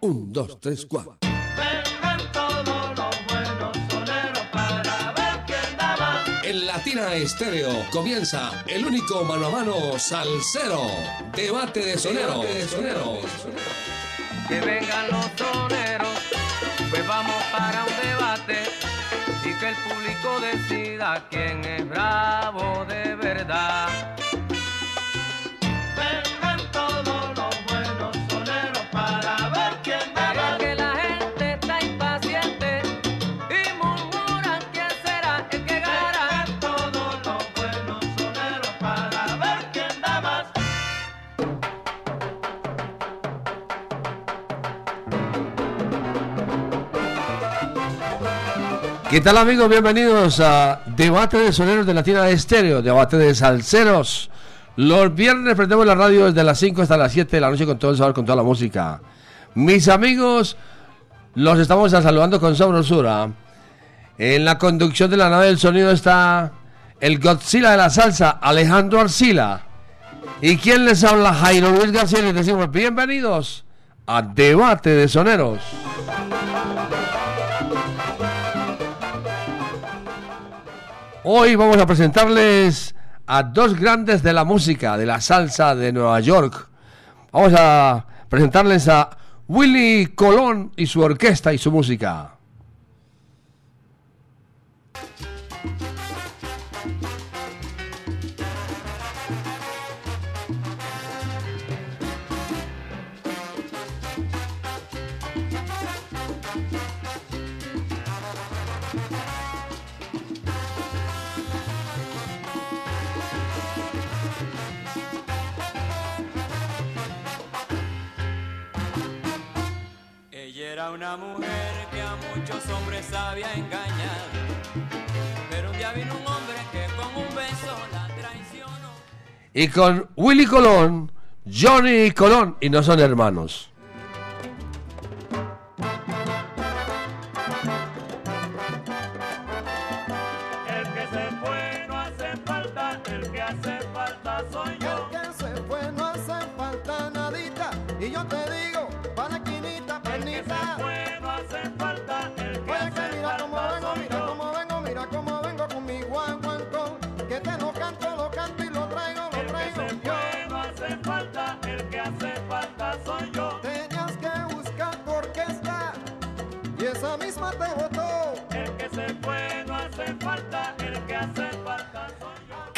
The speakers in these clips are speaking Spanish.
Un, dos, tres, cuatro. Vengan todos los buenos soneros para ver quién da más. En Latina Estéreo comienza el único mano a mano salsero. Debate de sonero. Debate de sonero. Que vengan los soneros, pues vamos para un debate y que el público decida quién es bravo de verdad. ¿Qué tal amigos? Bienvenidos a Debate de Soneros de Latina Estéreo, Debate de Salseros. Los viernes prendemos la radio desde las 5 hasta las 7 de la noche con todo el sabor, con toda la música. Mis amigos, los estamos saludando con sabrosura. En la conducción de la nave del sonido está el Godzilla de la salsa, Alejandro Arcila. ¿Y quién les habla? Jairo Luis García. Les decimos bienvenidos a Debate de Soneros. Hoy vamos a presentarles a dos grandes de la música, de la salsa de Nueva York. Vamos a presentarles a Willy Colón y su orquesta y su música. Una mujer que a muchos hombres sabía engañar. Pero un día vino un hombre que con un beso la traicionó. Y con Willy Colón, Johnny Colón, y no son hermanos.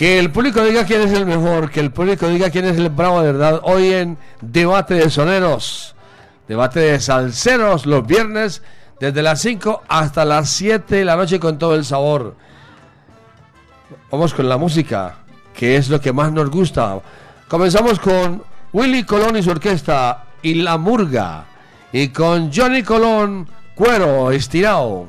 Que el público diga quién es el mejor, que el público diga quién es el bravo de verdad. Hoy en Debate de Soneros, Debate de Salseros, los viernes, desde las 5 hasta las 7 de la noche con todo el sabor. Vamos con la música, que es lo que más nos gusta. Comenzamos con Willy Colón y su orquesta y La Murga. Y con Johnny Colón, cuero estirado.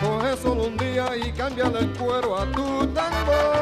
coge solo un día y cámbiale el cuero a tu tambor.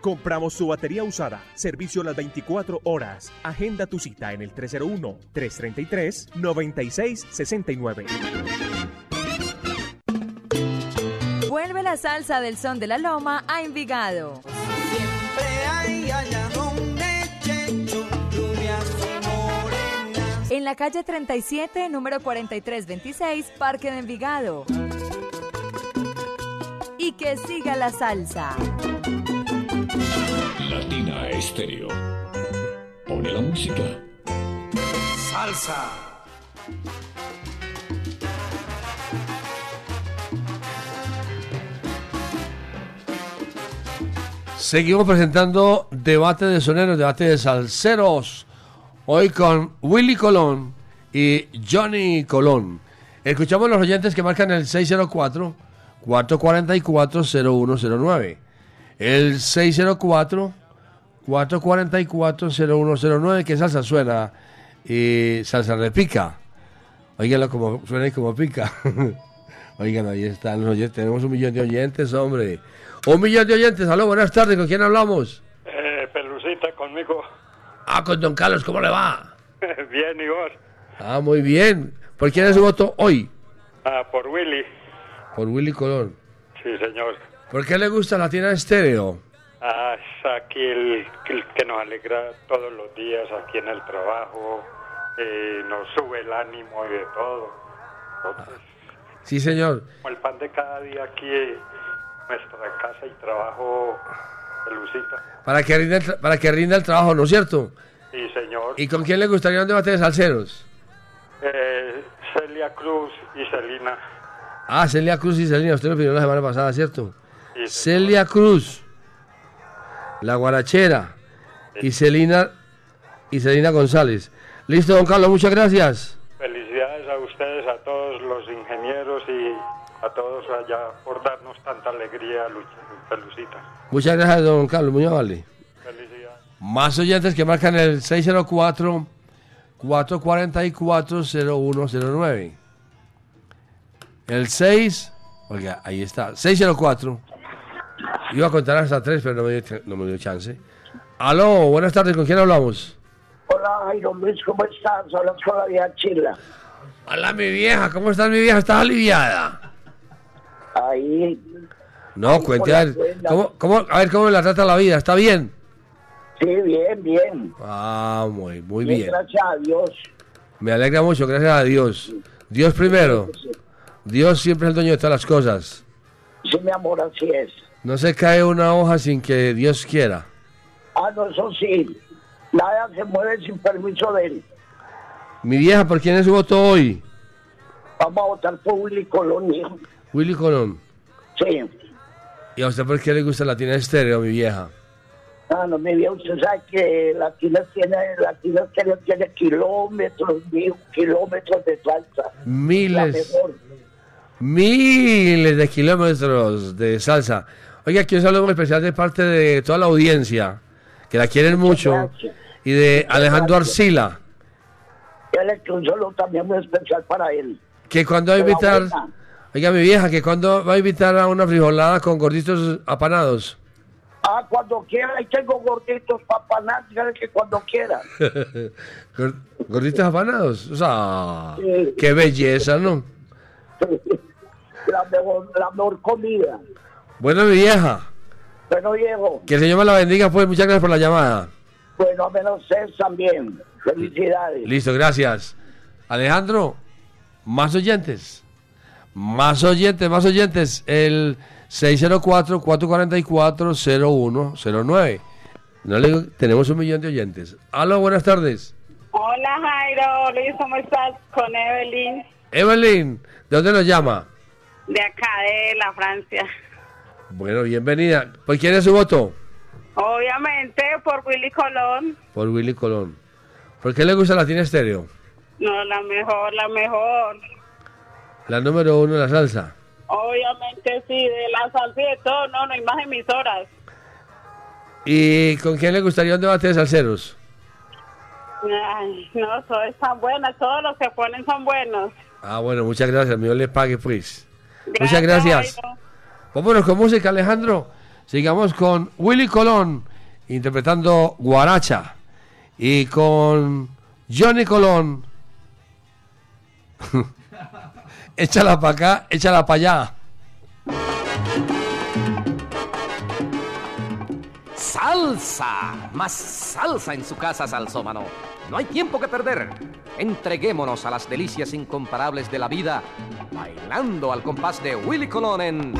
Compramos tu batería usada. Servicio las 24 horas. Agenda tu cita en el 301-333-9669. Vuelve la salsa del son de la loma a Envigado. Siempre hay allá donde Checho, morenas. En la calle 37, número 4326, Parque de Envigado. Y que siga la salsa. Latina Estéreo. Pone la música. Salsa. Seguimos presentando debate de soneros, debate de salseros. Hoy con Willy Colón y Johnny Colón. Escuchamos los oyentes que marcan el 604-444-0109. El 604-444-0109. ¿Qué salsa suena? Y salsa repica. Óiganlo como suena y como pica. Oigan, ahí están los oyentes. Tenemos un millón de oyentes, hombre. Un millón de oyentes. Aló, buenas tardes. ¿Con quién hablamos? Eh, Pelucita conmigo. Ah, con don Carlos. ¿Cómo le va? Bien, vos. Ah, muy bien. ¿Por quién es su voto hoy? Ah, por Willy. Por Willy Colón. Sí, señor. ¿Por qué le gusta Latina Estéreo? Ah, aquí el, el que nos alegra todos los días aquí en el trabajo. eh, nos sube el ánimo y de todo. Entonces, Sí, señor. como el pan de cada día aquí en nuestra casa y trabajo, Pelucita. Para que rinda el, para que rinda el trabajo, ¿no es cierto? Sí, señor. ¿Y con quién le gustaría un debate de salseros? Eh, Celia Cruz y Celina. Ah, Celia Cruz y Celina. Usted me pidió la semana pasada, ¿cierto? Sí. Celia Cruz, la guarachera, y Celina, y Celina González. Listo, don Carlos, muchas gracias. Felicidades a ustedes, a todos los ingenieros y a todos allá por darnos tanta alegría, Pelucita. Muchas gracias, don Carlos, muy amable. Felicidades. Más oyentes que marcan el 604-444-0109. El 6, oiga, ahí está, 604. Iba a contar hasta 3, pero no me, dio, no me dio chance. Aló, buenas tardes, ¿con quién hablamos? Hola Jairo Luis, ¿cómo estás? Hablas con la vieja Chila. Hola, mi vieja, ¿cómo estás, mi vieja? ¿Estás aliviada? Ahí, No, cuente, a ver, ¿cómo, cómo- a ver cómo la trata la vida, ¿está bien? sí, bien, bien. Ah, muy, muy Bien, bien. Gracias a Dios. Me alegra mucho, gracias a Dios. Dios primero. Dios siempre es el dueño de todas las cosas. Sí, mi amor, así es. No se cae una hoja sin que Dios quiera. Ah, no, eso sí. Nada se mueve sin permiso de él. Mi vieja, ¿por quién es su voto hoy? Vamos a votar por Willy Colón, hijo. Willy Colón. Sí. ¿Y a usted por qué le gusta Latina Estéreo, mi vieja? Ah, no, mi vieja, usted sabe que Latina tiene, Latina tiene, tiene kilómetros, mijo, kilómetros de salsa. La Miles, mejor. miles de kilómetros de salsa. Oiga, aquí un saludo muy especial de parte de toda la audiencia, que la quieren mucho, gracias. y de Alejandro Arcila, él es un solo también muy especial para él. que cuando va a invitar, oiga, mi vieja, que cuando va a invitar a una frijolada con gorditos apanados. Ah, cuando quiera, ahí tengo gorditos dígale que cuando quiera. Gor- Gorditos apanados. O sea, Sí. qué belleza, ¿no? la, mejor, la mejor comida. Bueno, mi vieja, Bueno, Diego, que el Señor me la bendiga, pues muchas gracias por la llamada. bueno, a menos ustedes también. Felicidades. Listo, gracias. Alejandro, más oyentes. Más oyentes, más oyentes. El 604-444-0109. No le digo, tenemos un millón de oyentes. Aló, buenas tardes. Hola Jairo, Luis, ¿cómo estás? Con Evelyn, Evelyn, ¿de dónde nos llama? de acá de la Francia. Bueno, bienvenida. ¿Por quién es su voto? Obviamente por Willy Colón. Por Willy Colón. ¿Por qué le gusta Latina Estéreo? No, la mejor, la mejor. La número uno la salsa. Obviamente sí, de la salsa y de todo, no, no hay más emisoras. ¿Y con quién le gustaría un debate de salseros? Ay, no, todos están buenas, todos los que ponen son buenos. Ah, bueno, muchas gracias. Dios le pague, pues. muchas gracias. Jairo. Vámonos con música, Alejandro. Sigamos con Willy Colón interpretando Guaracha. Y con Johnny Colón. échala para acá, échala para allá. Salsa, más salsa en su casa, salsómano. No hay tiempo que perder. Entreguémonos a las delicias incomparables de la vida, bailando al compás de Willy Colón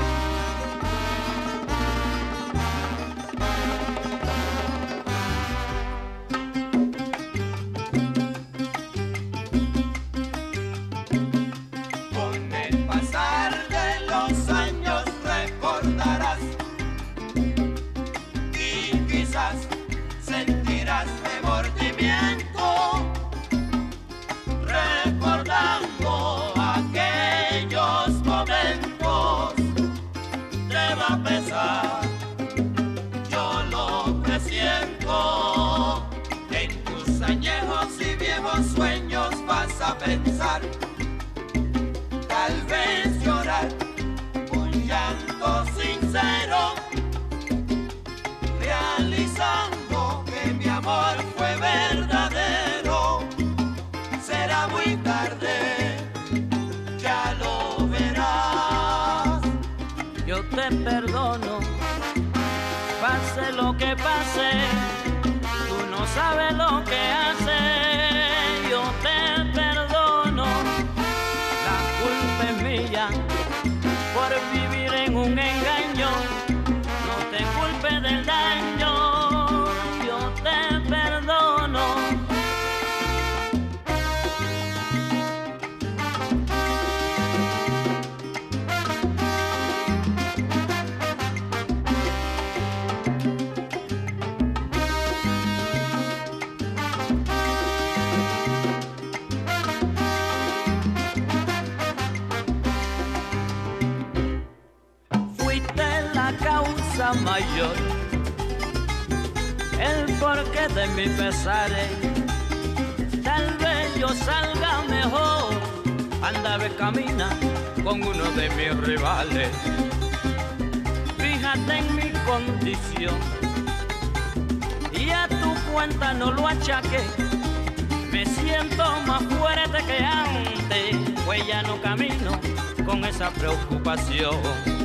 amor fue verdadero. Será muy tarde, ya lo verás. Yo te perdono, pase lo que pase, tú no sabes lo que haces. Mayor, el porqué de mi pesares. Tal vez yo salga mejor, anda ve camina con uno de mis rivales. Fíjate en mi condición y a tu cuenta no lo achaque. Me siento más fuerte que antes, pues ya no camino con esa preocupación.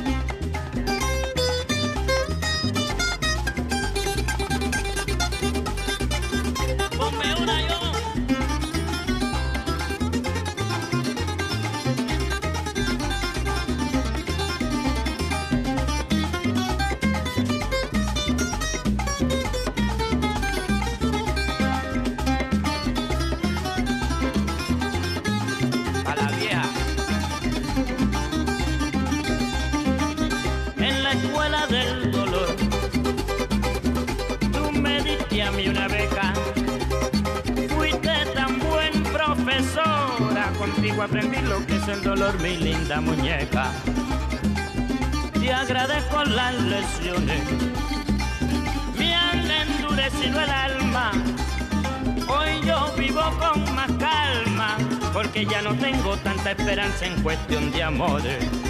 Ya no tengo tanta esperanza en cuestión de amores.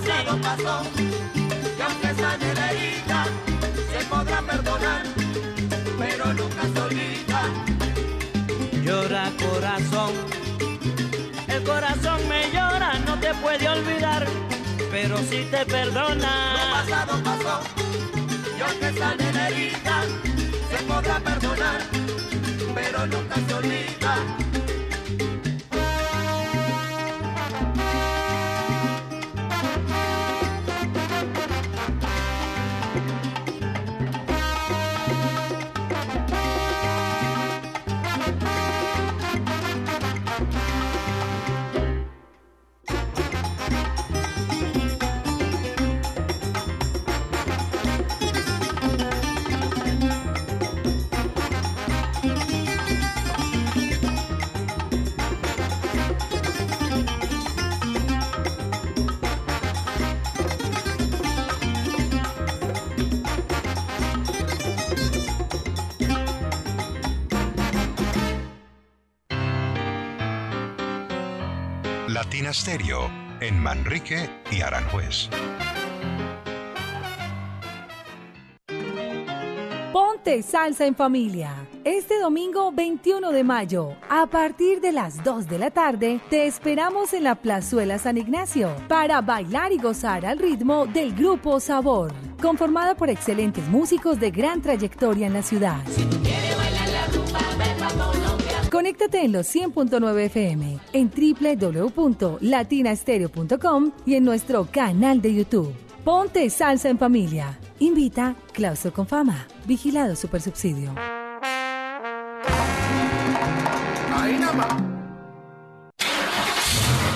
pasado pasó, y aunque esa herida se podrá perdonar, pero nunca se olvida. Llora corazón, el corazón me llora, no te puede olvidar, pero si sí te perdona. Lo pasado pasó, y aunque esa herida se podrá perdonar, pero nunca se olvida. En Manrique y Aranjuez. Ponte salsa en familia. Este domingo 21 de mayo, a partir de las 2 de la tarde, te esperamos en la Plazuela San Ignacio para bailar y gozar al ritmo del grupo Sabor, conformada por excelentes músicos de gran trayectoria en la ciudad. Conéctate en los 100.9 FM, en www.latinastereo.com y en nuestro canal de YouTube. Ponte salsa en familia. Invita Clauso con Fama. Vigilado Supersubsidio. Ahí.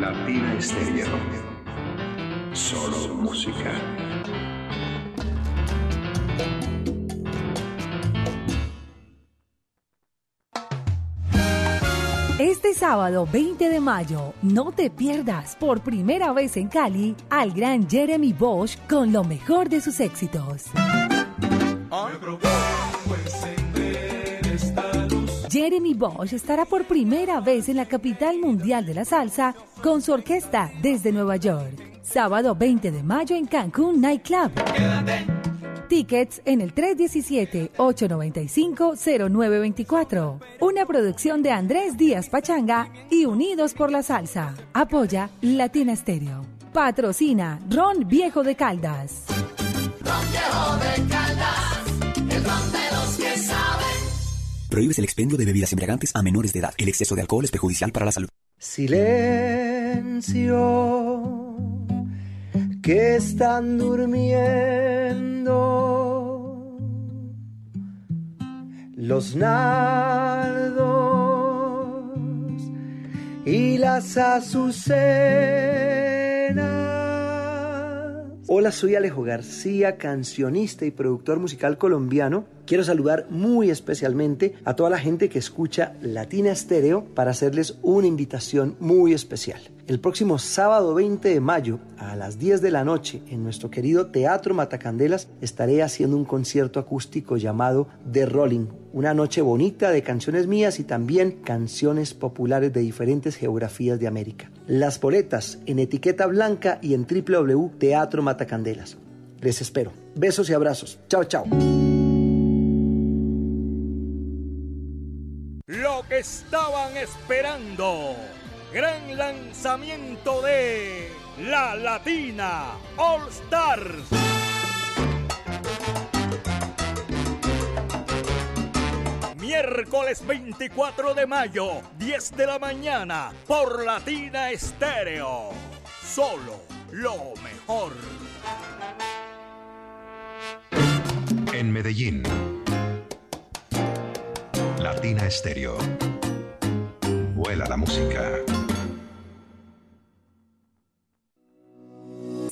Latina Stereo. Solo música. Este sábado 20 de mayo, no te pierdas por primera vez en Cali al gran Jeremy Bosch con lo mejor de sus éxitos. Jeremy Bosch estará por primera vez en la capital mundial de la salsa con su orquesta desde Nueva York. Sábado 20 de mayo en Cancún Nightclub. Tickets en el 317-895-0924. Una producción de Andrés Díaz Pachanga y Unidos por la Salsa. Apoya Latina Stereo. Patrocina Ron Viejo de Caldas. Ron Viejo de Caldas, Prohíbes el expendio de bebidas embriagantes a menores de edad. El exceso de alcohol es perjudicial para la salud. Silencio, que están durmiendo los nardos y las azucenas. Hola, soy Alejo García, cancionista y productor musical colombiano. Quiero saludar muy especialmente a toda la gente que escucha Latina Stereo para hacerles una invitación muy especial. El próximo sábado 20 de mayo a las 10 de la noche en nuestro querido Teatro Matacandelas estaré haciendo un concierto acústico llamado The Rolling. Una noche bonita de canciones mías y también canciones populares de diferentes geografías de América. Las boletas en etiqueta blanca y en www.teatro Matacandelas. Les espero. Besos y abrazos. Chao, chao. Lo que estaban esperando. Gran lanzamiento de La Latina All Stars. Miércoles 24 de mayo, 10 de la mañana, por Latina Estéreo. Solo lo mejor. En Medellín. Latina Stereo. Vuela la música.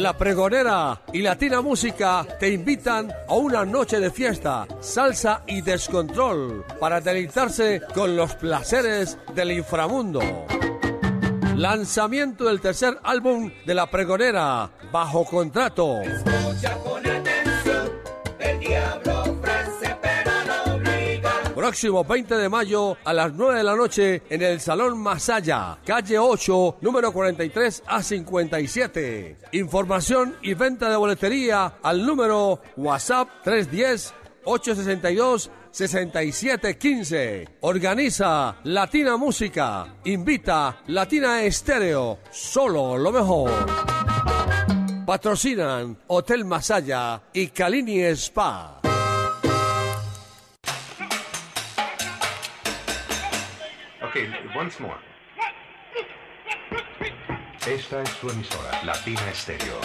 La Pregonera y Latina Música te invitan a una noche de fiesta, salsa y descontrol para deleitarse con los placeres del inframundo. Lanzamiento del tercer álbum de La Pregonera, bajo contrato. Próximo 20 de mayo a las 9 de la noche en el Salón Masaya, calle 8, número 43 a 57. Información y venta de boletería al número WhatsApp 310 862 6715. Organiza Latina Música. Invita Latina Estéreo. Solo lo mejor. Patrocinan Hotel Masaya y Calini Spa. Ok, once more. Esta es su emisora, Latina Estéreo.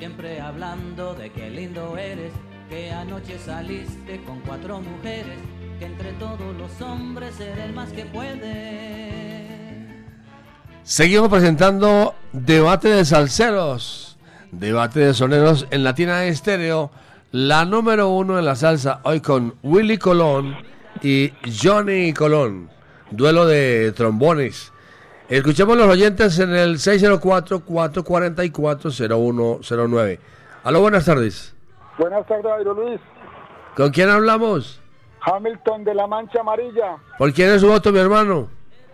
Siempre hablando de qué lindo eres, que anoche saliste con cuatro mujeres, que entre todos los hombres eres el más que puede. Seguimos presentando Debate de Salseros, Debate de Soneros en Latina Estéreo, la número uno en la salsa, hoy con Willy Colón y Johnny Colón, duelo de trombones. Escuchemos los oyentes en el 604-444-0109. Aló, buenas tardes. Buenas tardes, Jairo Luis. ¿Con quién hablamos? Hamilton de la Mancha Amarilla. ¿Por quién es su voto, mi hermano?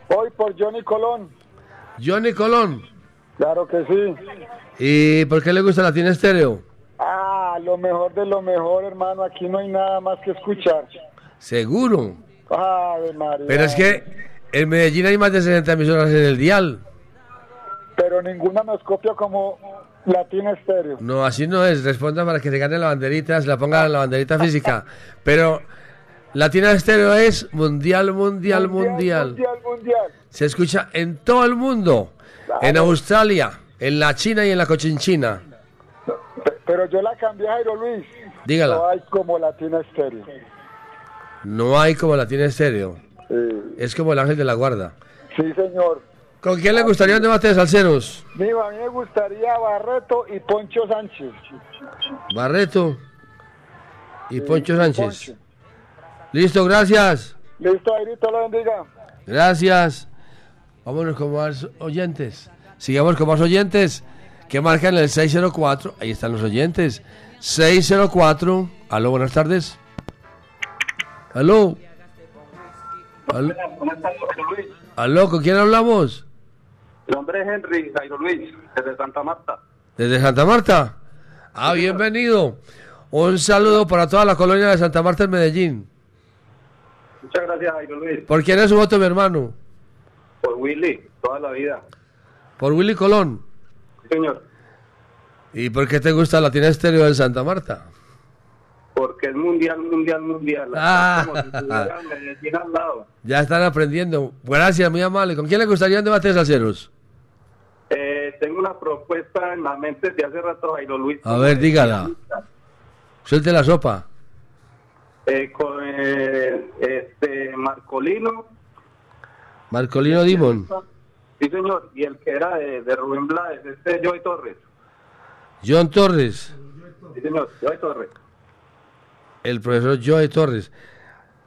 Hoy por Johnny Colón. Johnny Colón. Claro que sí. ¿Y por qué le gusta Latina Estéreo? Ah, lo mejor de lo mejor, hermano. Aquí no hay nada más que escuchar. Seguro. Ave María. Pero es que en Medellín hay más de 60 emisoras en el dial. Pero ninguna nos copia como Latina Estéreo. No, así no es. Responda para que se gane la banderita, se la ponga la banderita física. Pero Latina Estéreo es mundial, mundial, mundial. Mundial, mundial. Se escucha en todo el mundo. En Australia, en la China y en la Cochinchina. Pe- Pero yo la cambié, Jairo Luis. Dígala. No hay como Latina Estéreo. No hay como Latina Estéreo. Es como el ángel de la guarda. Sí, señor. ¿Con quién le gustaría un debate de salseros? Mira, a mí me gustaría Barreto y Poncho Sánchez. Barreto y Poncho Sánchez. Listo, gracias. Listo, Jairito, lo bendiga. Gracias. Vámonos con más oyentes. Sigamos con más oyentes que marcan el 604. Ahí están los oyentes. 604. Aló, buenas tardes. Aló. Aló, aló, ¿con quién hablamos? Mi nombre es Henry Jairo Luis, desde Santa Marta. Desde Santa Marta. Ah, bienvenido. Un saludo para toda la colonia de Santa Marta en Medellín. Muchas gracias, Jairo Luis. ¿Por quién es su voto, mi hermano? Por Willy, toda la vida. Por Willy Colón. Señor. ¿Y por qué te gusta Latina Estéreo de Santa Marta? Porque es mundial, mundial, mundial. Ah. Al lado. Ya están aprendiendo. Gracias, muy amable. ¿Con quién le gustaría un debate de salseros? Eh, tengo una propuesta en la mente de hace rato, Jairo Luis. A ver, dígala. Suelte la sopa. Eh, con eh, este Marcolino. Marcolino Dimon. Sí, señor. Y el que era de, de Rubén Blades, este Joey Torres. John Torres. Sí, señor. Joey Torres. El profesor Joey Torres.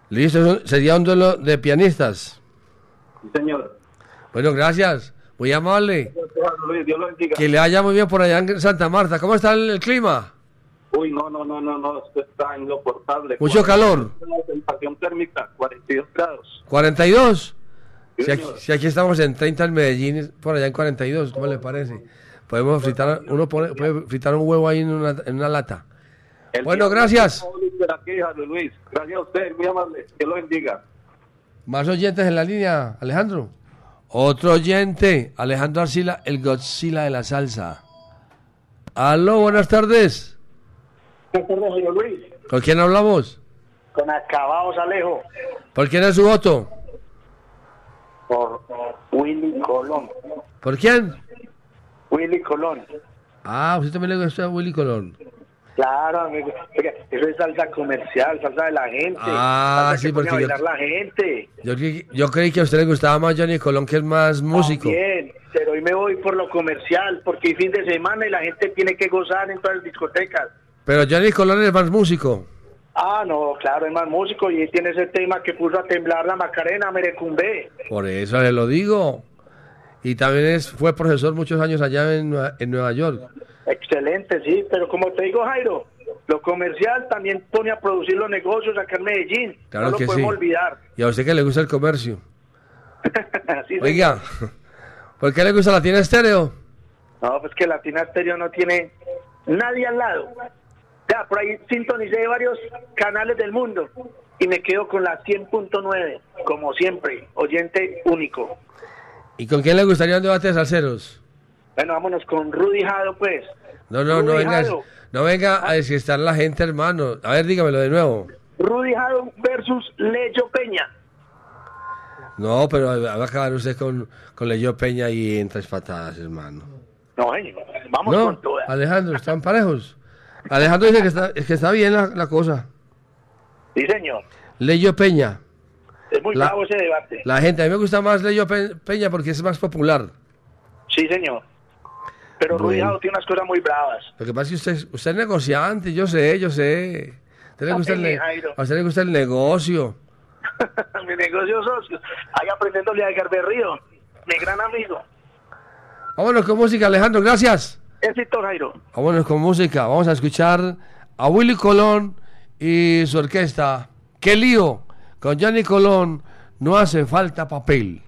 Listo, sería un duelo de pianistas. Sí, señor. Bueno, gracias. Muy amable. Dios lo bendiga. Que le vaya muy bien por allá en Santa Marta. ¿Cómo está el, el clima? Uy, no, no, no, no, no, esto está insoportable. Mucho calor. La sensación térmica, 42 grados. 42. Si aquí, señor. si aquí estamos en 30 en Medellín, por allá en 42, ¿cómo le parece? Podemos fritar, uno pone- puede fritar un huevo ahí en una, en una lata. El Bueno, gracias. Luis. Gracias a usted, muy amable. Dios lo bendiga. Más oyentes en la línea, Alejandro. Otro oyente, Alejandro Arcila, el Godzilla de la salsa. Aló, buenas tardes. Buenas tardes, Jairo Luis. ¿Con quién hablamos? Con acabados Alejo. ¿Por quién es su voto? Por Willy Colón. ¿Por quién? Willy Colón. Ah, usted también le gusta a Willy Colón. Claro, amigo. Oiga, eso es salsa comercial, salsa de la gente. Ah, salsa sí, que pone porque a yo- bailar la gente. Yo, yo creí que a usted le gustaba más Johnny Colón, que es más músico. Bien, pero hoy me voy por lo comercial, porque hay fin de semana y la gente tiene que gozar en todas las discotecas. Pero Johnny Colón es más músico. Ah, no, claro, es más músico y tiene ese tema que puso a temblar la Macarena, Merecumbe. Por eso le lo digo. Y también es, fue profesor muchos años allá en, en Nueva York. Excelente, sí, pero como te digo, Jairo, lo comercial también pone a producir los negocios acá en Medellín. Claro no lo que sí. podemos olvidar. Y a usted que le gusta el comercio. Sí, Oiga, ¿por qué le gusta la tiene estéreo? No, pues que Latina Estéreo no tiene nadie al lado. Ya, por ahí sintonicé varios canales del mundo y me quedo con la 100.9, como siempre, oyente único. ¿Y con quién le gustaría un debate de salseros? Bueno, vámonos con Rudy Jado, pues. No, no, no venga, Jado. no venga a desestar la gente, hermano. A ver, dígamelo de nuevo. Rudy Jado versus Leyo Peña. No, pero va a acabar usted con, con Leyo Peña y en tres patadas, hermano. No, genio, vamos no, con todas. Alejandro, están parejos. Alejandro dice que está, que está bien la, la cosa. Sí, señor. Leyo Peña. Es muy La- bravo ese debate. La gente, a mí me gusta más Leyo Pe- Peña porque es más popular. Sí, señor. Pero. Jado tiene unas cosas muy bravas. Lo que pasa es que usted, usted es negociante, yo sé, yo sé. A usted le gusta el, a usted le gusta el negocio. Mi negocio socio. Ahí aprendiéndole a Edgar Berrío. Mi gran amigo. Vámonos con música, Alejandro, gracias. Éxito, Jairo. Vámonos con música. Vamos a escuchar a Willy Colón y su orquesta. ¡Qué lío! Con Johnny Colón no hace falta papel.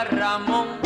Ramón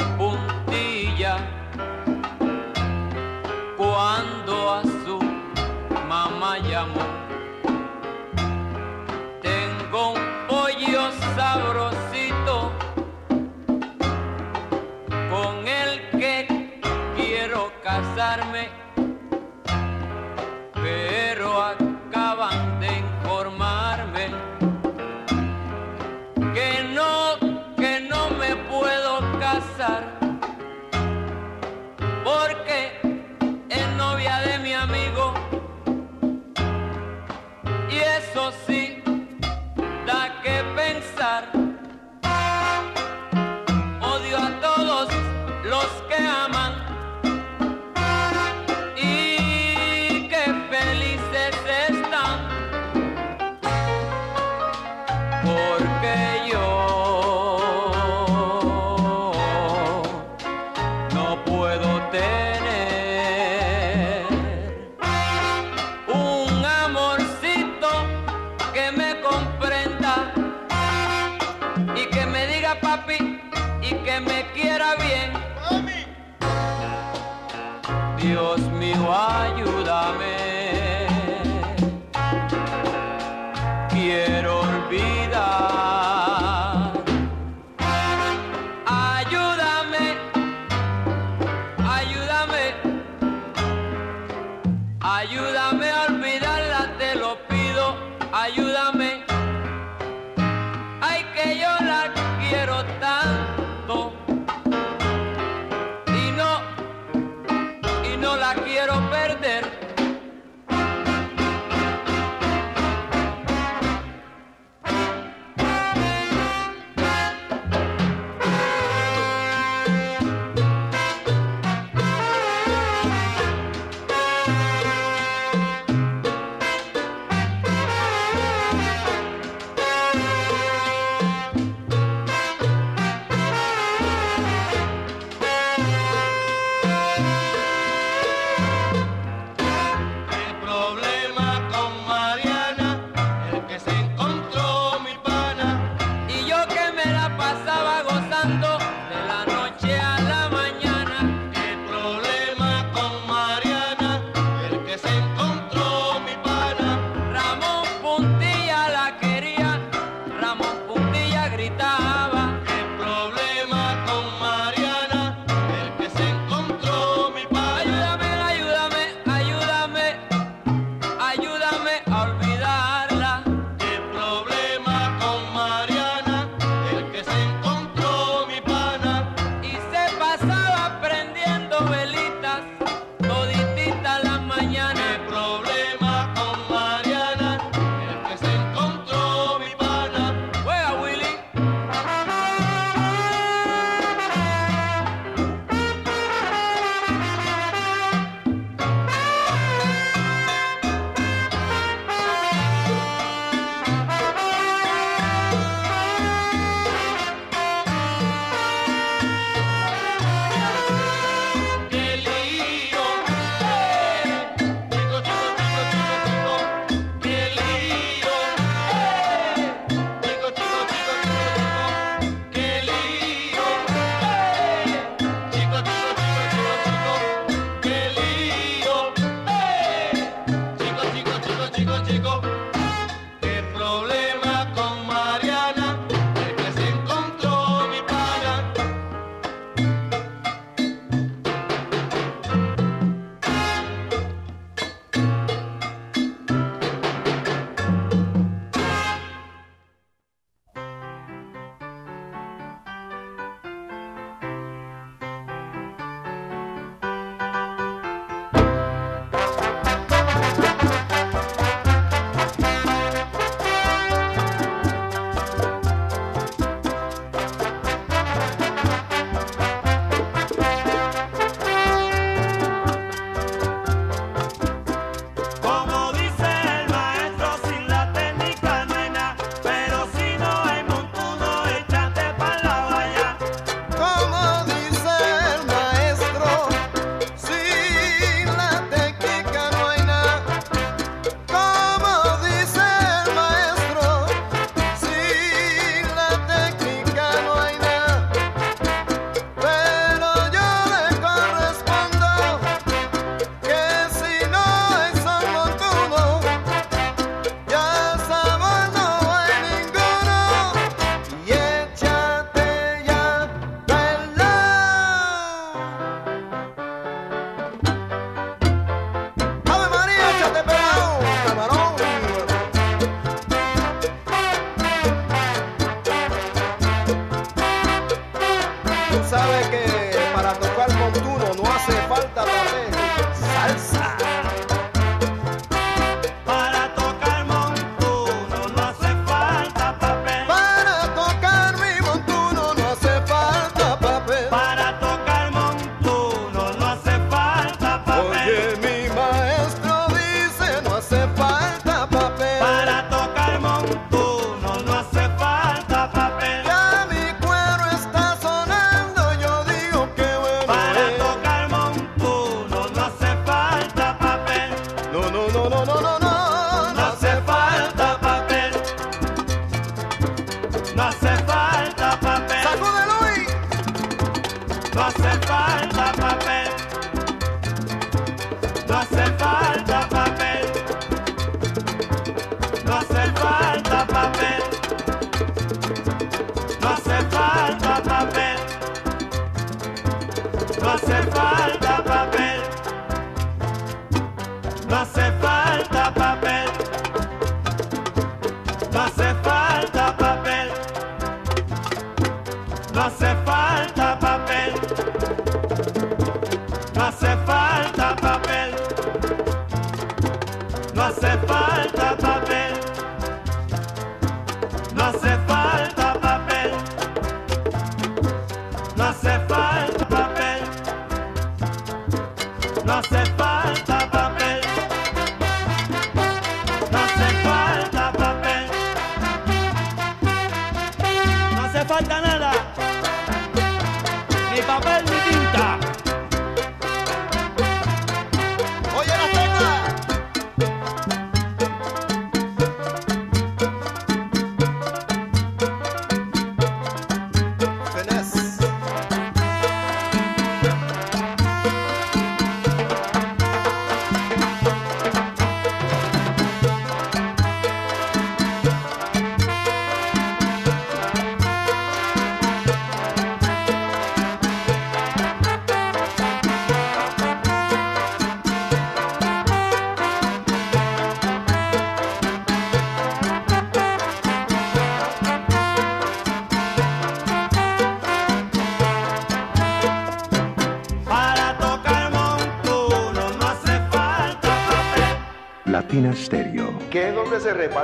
I said bye.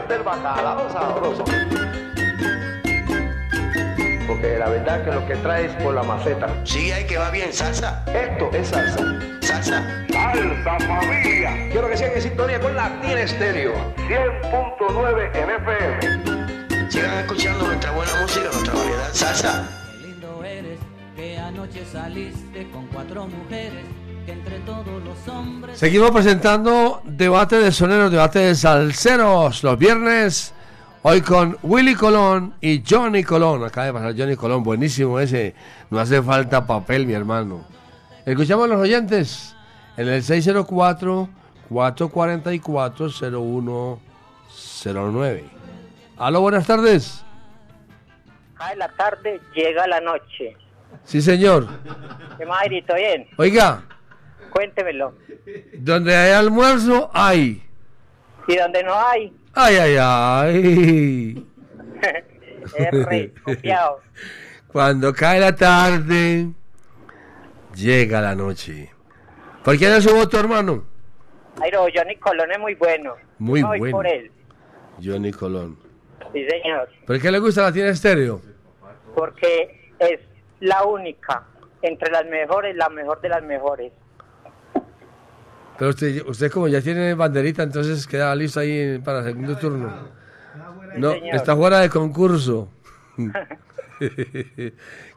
Reparte el bacalao sabroso. Porque la verdad que lo que trae es por la maceta. Sí, hay que va bien, salsa. Esto es salsa. Salsa. Salsa familia. Quiero que sigan en sintonía con Latina Estéreo. 100.9 en FM. Sigan escuchando nuestra buena música, nuestra variedad. Salsa. Qué lindo eres, que anoche saliste con cuatro mujeres, que entre todos los hombres... Seguimos presentando debate de soneros, debate de salseros los viernes. Hoy con Willy Colón y Johnny Colón. Acaba de pasar Johnny Colón, buenísimo ese. No hace falta papel, mi hermano. Escuchamos a los oyentes en el 604-444-0109. Aló, buenas tardes. Cae la tarde, llega la noche. Sí, señor. ¿Qué más? Bien, Oiga, cuéntemelo. donde hay almuerzo, hay. Y donde no hay, Ay, ay, ay. R, copiado. Cuando cae la tarde, llega la noche. ¿Por quién es su voto, hermano? Airo, Johnny Colón es muy bueno. Muy voy bueno. por él. Johnny Colón. Sí, señor. ¿Por qué le gusta la tiene estéreo? Porque es la única, entre las mejores, la mejor de las mejores. Pero usted, usted como ya tiene banderita, entonces queda listo ahí para el segundo turno. No, está fuera de concurso.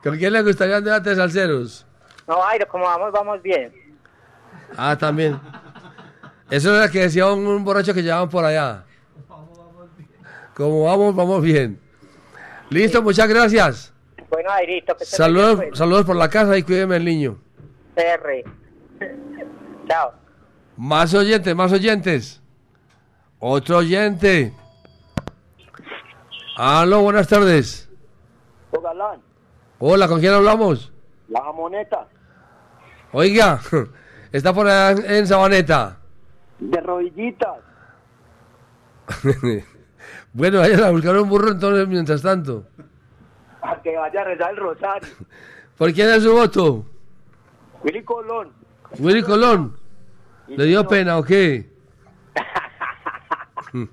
¿Con quién le gustaría debate de salseros? No, Airo, como vamos, vamos bien. Ah, también. Eso es lo que decía un, un borracho que llevaban por allá. Como vamos, vamos bien. Listo, muchas gracias. Bueno, Airito, que Saludos, bien, pues. saludos por la casa y cuídeme el niño. R. Chao. Más oyentes, más oyentes. Otro oyente. Aló, buenas tardes. Galán, Hola, ¿con quién hablamos? la jamoneta Oiga, está por allá en- en Sabaneta. de rodillitas. bueno, vayan a buscar un burro entonces mientras tanto. A que vaya a rezar el rosario. ¿Por quién es su voto? Willy Colón. Willy Colón. ¿Le dio pena o qué?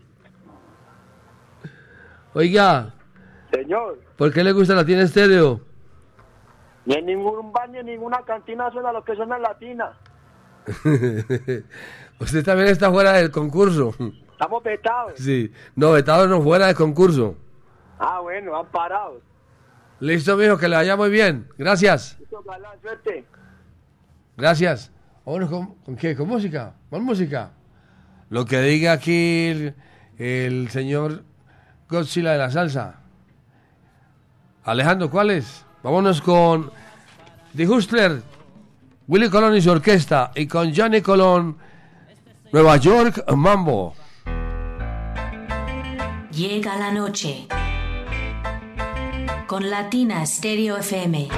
Oiga, Señor, ¿por qué le gusta la tiene estéreo? ni en ningún baño, en ninguna cantina suena lo que suena en latina. Usted también está fuera del concurso. Estamos vetados. Sí, no, vetado no fuera del concurso. Ah, bueno, han parado. Listo, mijo, que le vaya muy bien. Gracias. Listo, Galán, suerte. Gracias. Vámonos con, ¿con qué? ¿Con música? ¿Con música? Lo que diga aquí el, el señor Godzilla de la salsa. Alejandro, ¿cuál es? Vámonos con The Hustler, Willy Colón y su orquesta, y con Johnny Colón, Nueva York Mambo. Llega la noche con Latina Stereo FM.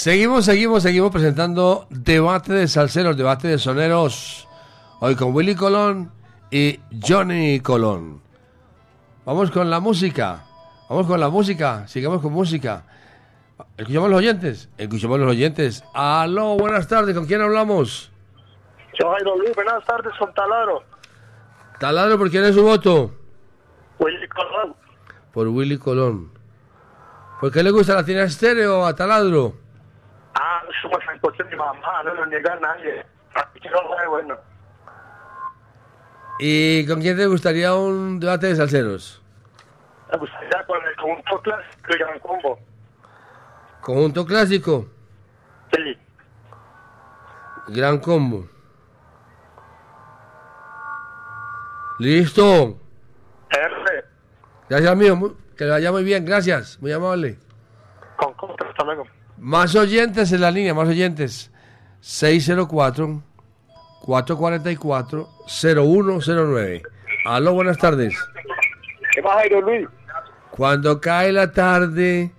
Seguimos, seguimos, seguimos presentando debate de salseros, debate de soneros. Hoy con Willy Colón y Johnny Colón. Vamos con la música. Vamos con la música. Sigamos con música. Escuchamos los oyentes. Escuchamos los oyentes. Aló, buenas tardes. ¿Con quién hablamos? Yo, Jairo Luis, buenas tardes, son Taladro. Taladro, ¿por quién es su voto? Willy Colón. Por Willy Colón. ¿Por qué le gusta la tina estéreo a Taladro? Ah, fue de mi mamá, no lo niega a nadie. No lo bueno. ¿Y con quién te gustaría un debate de salseros? Me gustaría con el conjunto clásico y Gran Combo. Conjunto clásico. Sí. Gran combo. Listo. R. Gracias, amigo. Que le vaya muy bien. Gracias. Muy amable. Con contra, hasta luego. Más oyentes en la línea, más oyentes. 604 444 0109. Aló, buenas tardes. ¿Qué más, Jairo Luis? Cuando cae la tarde,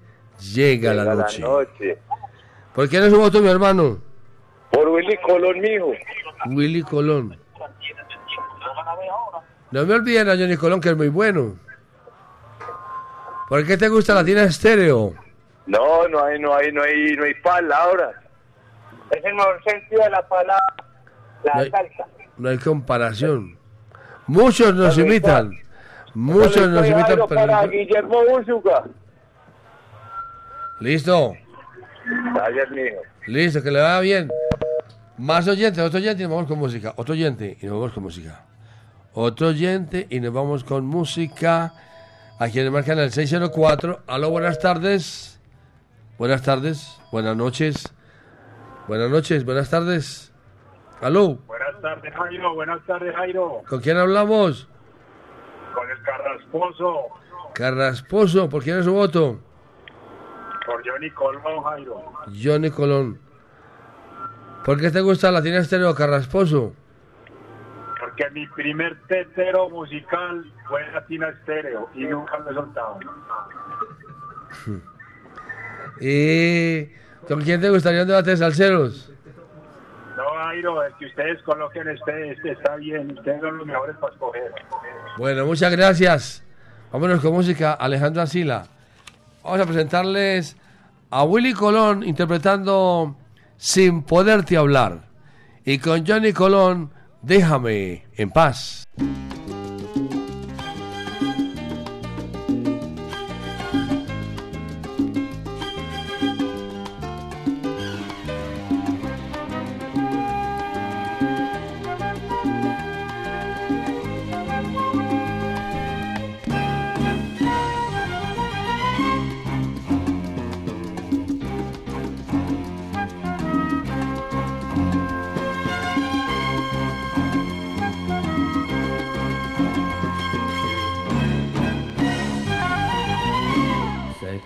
llega, la noche. noche. ¿Por quién es su voto, mi hermano? Por Willy Colón, mijo. Willy Colón. No me olviden a Johnny Colón, que es muy bueno. ¿Por qué te gusta la tina estéreo? No, no hay, no hay, no hay, no hay palabras. Es el mejor sentido de la palabra. La No hay- salsa. No hay comparación. Muchos nos Dale, imitan. Muchos nos imitan. Pero- para Guillermo. Listo, Gracias, mijo. listo, que le vaya bien. Más oyentes, otro oyente y nos vamos con música. Otro oyente y nos vamos con música. Otro oyente y nos vamos con música. A quienes marcan el 604. Aló, buenas tardes. Buenas tardes, buenas noches. Buenas noches, buenas tardes. Aló, Buenas tardes, Jairo. Buenas tardes, Jairo. ¿con quién hablamos? Con el Carrasposo, Carrasposo, ¿por quién es su voto? por Johnny Colón, Jairo. Johnny Colón. ¿Por qué te gusta la tina estéreo Carrasposo? Porque mi primer tetero musical fue Latina Estéreo y nunca me he soltado. ¿Y con quién te gustaría un debate de salseros? No, Jairo, el que ustedes coloquen este, este está bien. Ustedes son los mejores para escoger. Bueno, muchas gracias. Vámonos con música. Alejandro Asila. Vamos a presentarles a Willy Colón interpretando Sin poderte hablar. Y con Johnny Colón, Déjame en paz.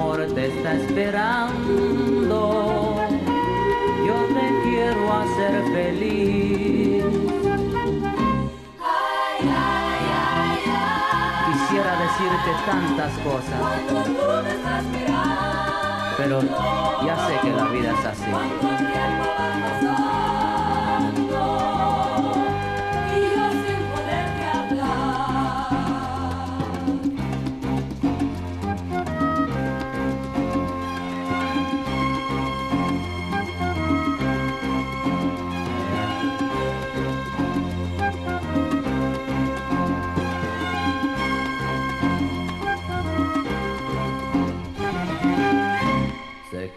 amor te está esperando. Yo te quiero hacer feliz. Quisiera decirte tantas cosas, pero ya sé que la vida es así.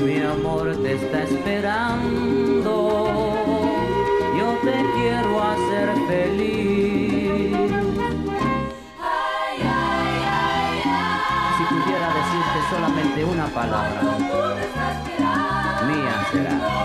mi amor te está esperando. Yo te quiero hacer feliz. Si pudiera decirte solamente una palabra, mía será.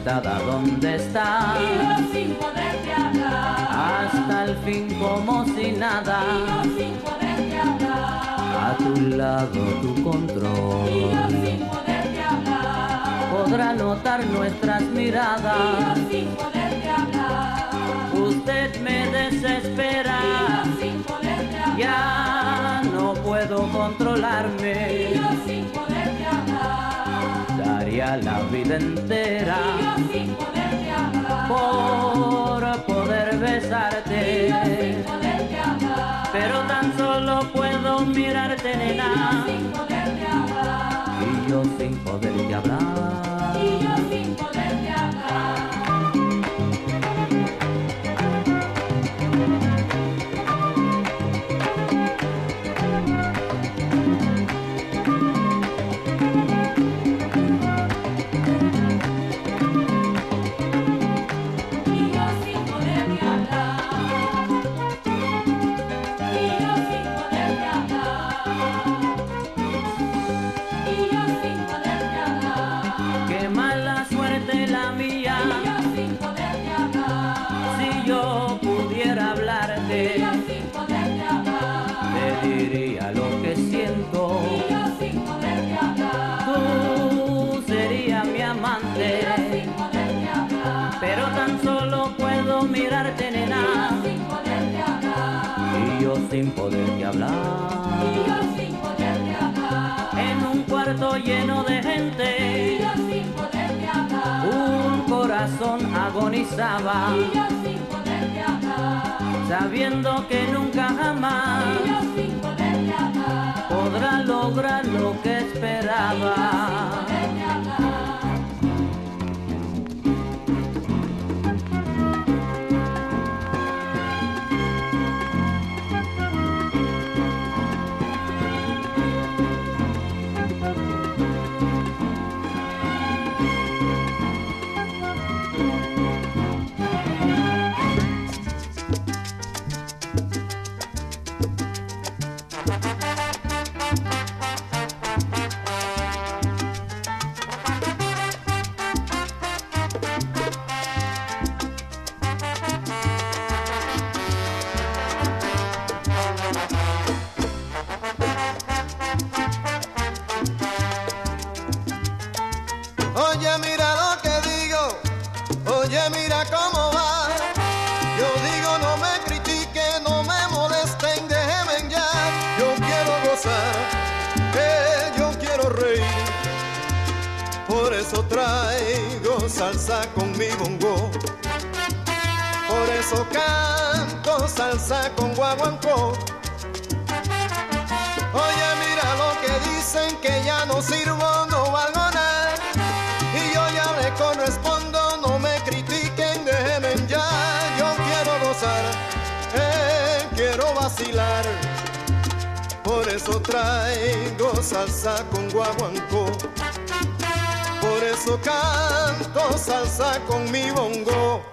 Sentada donde estás. Y yo sin poderte hablar. Hasta el fin como si nada. Y yo sin poderte hablar. A tu lado tu control. Y yo sin poderte hablar. Podrá notar nuestras miradas. Y yo sin poderte hablar. Usted me desespera. Y yo sin poderte hablar. Ya no puedo controlarme. Y yo sin poderte hablar. Daría la vida entera Y yo sin poderte hablar. por poder besarte. Y yo sin poderte hablar. Pero tan solo puedo mirarte, nena. Sin poderte hablar. Y yo sin poderte hablar. Y yo sin poderte hablar. Solo puedo mirarte, Y nena. yo sin poderte hablar. Y yo sin poderte Y hablar. yo sin poderte hablar. En un cuarto lleno de Y gente, yo sin poderte hablar. un corazón agonizaba, Y yo sin poderte hablar. sabiendo que nunca jamás Y yo sin poderte hablar. podrá lograr lo que esperaba. Eso traigo salsa con guaguancó. Por eso canto salsa con mi bongo.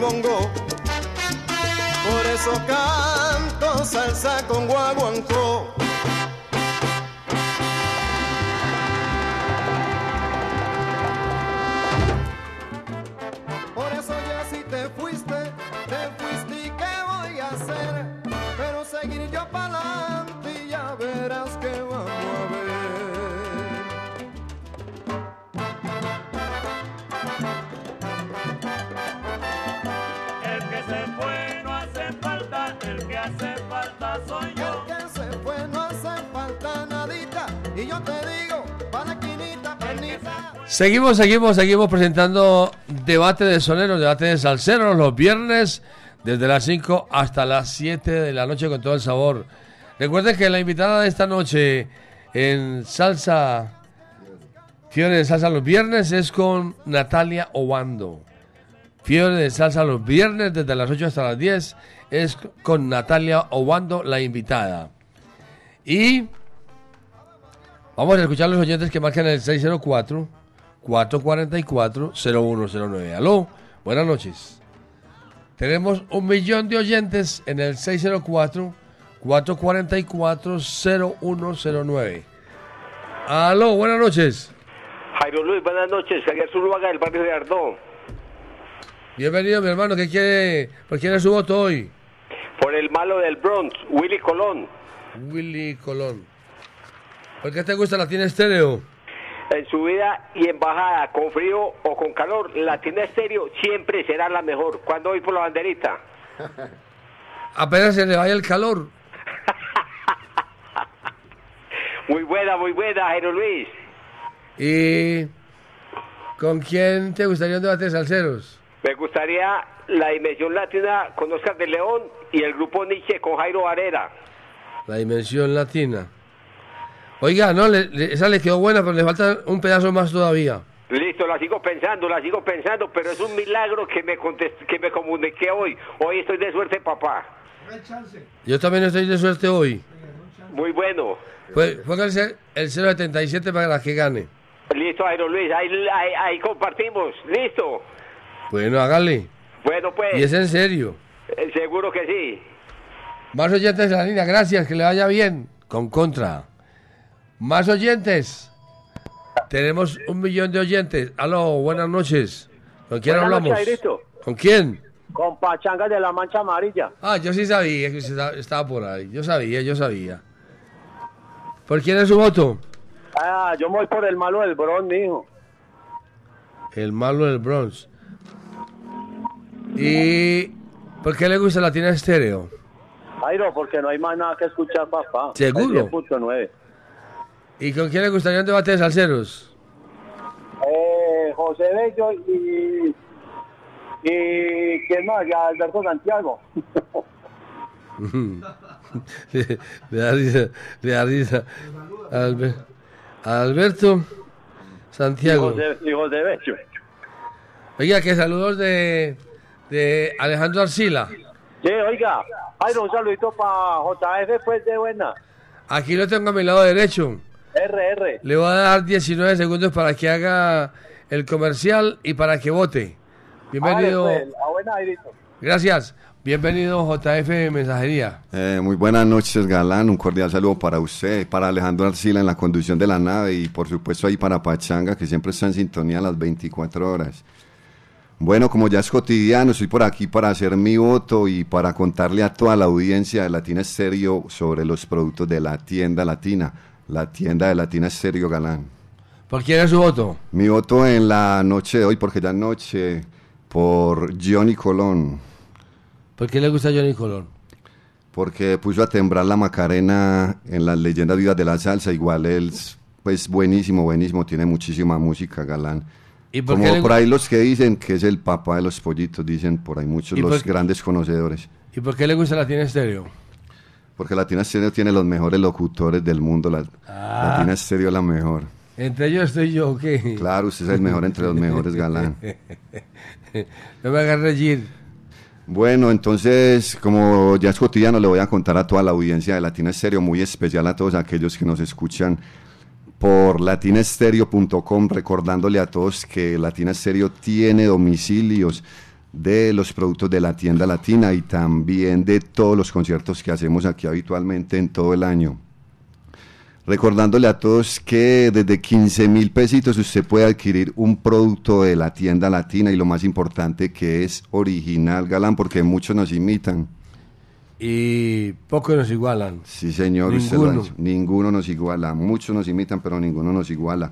먼곳 Seguimos, seguimos, seguimos presentando debate de soneros, debate de salseros los viernes desde las 5 hasta las 7 de la noche con todo el sabor. Recuerden que la invitada de esta noche en Salsa, Fiebre de Salsa los viernes es con Natalia Obando. Fiebre de Salsa los viernes desde las 8 hasta las 10 es con Natalia Obando la invitada. Y vamos a escuchar a los oyentes que marcan el 604. 604-444-0109. Aló, buenas noches. Tenemos un millón de oyentes en el 604-444-0109. Aló, buenas noches. Jairo Luis, buenas noches. Javier Zuluaga del barrio de Ardó. Bienvenido, mi hermano. ¿Qué quiere? ¿Por quién es su voto hoy? Por el malo del Bronx, Willy Colón. Willy Colón. ¿Por qué te gusta Latina Estéreo? En subida y en bajada, con frío o con calor, Latina Estéreo siempre será la mejor. ¿Cuándo voy por la banderita? Apenas se le vaya el calor. Muy buena, muy buena, Jairo Luis. ¿Y con quién te gustaría un debate de salseros? Me gustaría la Dimensión Latina con Oscar de León y el grupo Nietzsche con Jairo Varela. La dimensión latina. Oiga, no, le- le- esa le quedó buena, pero le falta un pedazo más todavía. Listo, la sigo pensando, la sigo pensando, pero es un milagro que me contest- que me comuniqué hoy. Hoy estoy de suerte, papá. Yo también estoy de suerte hoy. Muy bueno. Pues póngase el 077 para que gane. Listo, Jairo Luis, ahí, ahí, ahí compartimos. Listo. Bueno, hágale. Bueno, pues. Y es en serio. eh, Seguro que sí. Más oyentes de la línea, gracias, que le vaya bien. Con contra. Más oyentes. Tenemos un millón de oyentes. Aló, buenas noches. ¿Con quién Buenas hablamos? noches. ¿Con quién? Con Pachanga de la Mancha Amarilla. Ah, yo sí sabía que usted estaba- por ahí. Yo sabía, yo sabía. ¿Por quién es su voto? Ah, yo me voy por el malo del Bron, mijo. El malo del Bronx. ¿Y por qué le gusta Latina Estéreo? Jairo, porque no hay más nada que escuchar, papá. ¿Seguro? El 10.9. ¿Y con quién le gustaría un debate de salseros? Eh, José Bello y... ¿Y quién más? Ya Alberto Santiago. le, le da risa, le da risa. Alberto Y Santiago. Y José Bello. Oiga, que saludos de, de Alejandro Arcila. Sí, oiga. Jairo, un saludito para JF, pues, de buena. Aquí lo tengo a mi lado derecho. RR. Le voy a dar 19 segundos para que haga el comercial y para que vote. Bienvenido. Vale, pues, a buena, Jairito. Gracias. Bienvenido JF Mensajería. Eh, muy buenas noches, Galán. Un cordial saludo para usted, para Alejandro Arcila en la conducción de la nave y por supuesto ahí para Pachanga, que siempre está en sintonía a las 24 horas. Bueno, como ya es cotidiano, estoy por aquí para hacer mi voto y para contarle a toda la audiencia de Latina Estéreo sobre los productos de la tienda latina, la tienda de Latina Estéreo Galán. ¿Por quién es su voto? Mi voto en la noche de hoy, porque ya es noche, por Johnny Colón. ¿Por qué le gusta Johnny Colón? porque puso a temblar la Macarena en las leyendas vivas de la salsa. Igual él, es, pues buenísimo, buenísimo, tiene muchísima música, Galán. ¿Y por Como por ahí los que dicen que es el papá de los pollitos, dicen por ahí muchos ¿Y los grandes conocedores. ¿Y por qué le gusta Latina Estéreo? Porque Latina Stereo tiene los mejores locutores del mundo. La, Ah. Latina Stereo es la mejor. Entre ellos estoy yo, ¿qué? Claro, usted es el mejor entre los mejores, Galán. no me hagas reír. Bueno, entonces, como ya es cotidiano, le voy a contar a toda la audiencia de Latina Estéreo, muy especial a todos aquellos que nos escuchan por latinastereo.com, recordándole a todos que Latina Estéreo tiene domicilios de los productos de la tienda latina y también de todos los conciertos que hacemos aquí habitualmente en todo el año. Recordándole a todos que desde 15 mil pesitos usted puede adquirir un producto de la tienda latina y lo más importante que es original, Galán, porque muchos nos imitan. Y pocos nos igualan. Sí, señor, usted lo ha Ninguno. dicho. ninguno nos iguala. Muchos nos imitan, pero ninguno nos iguala.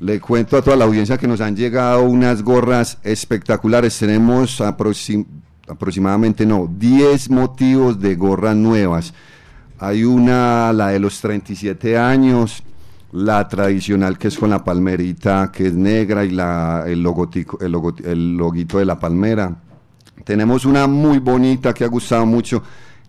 Le cuento a toda la audiencia que nos han llegado unas gorras espectaculares. Tenemos aproxim- aproximadamente, no, 10 motivos de gorras nuevas. Hay una, la de los 37 años, la tradicional que es con la palmerita, que es negra, y la, el, logotico, el, el loguito de la palmera. Tenemos una muy bonita que ha gustado mucho,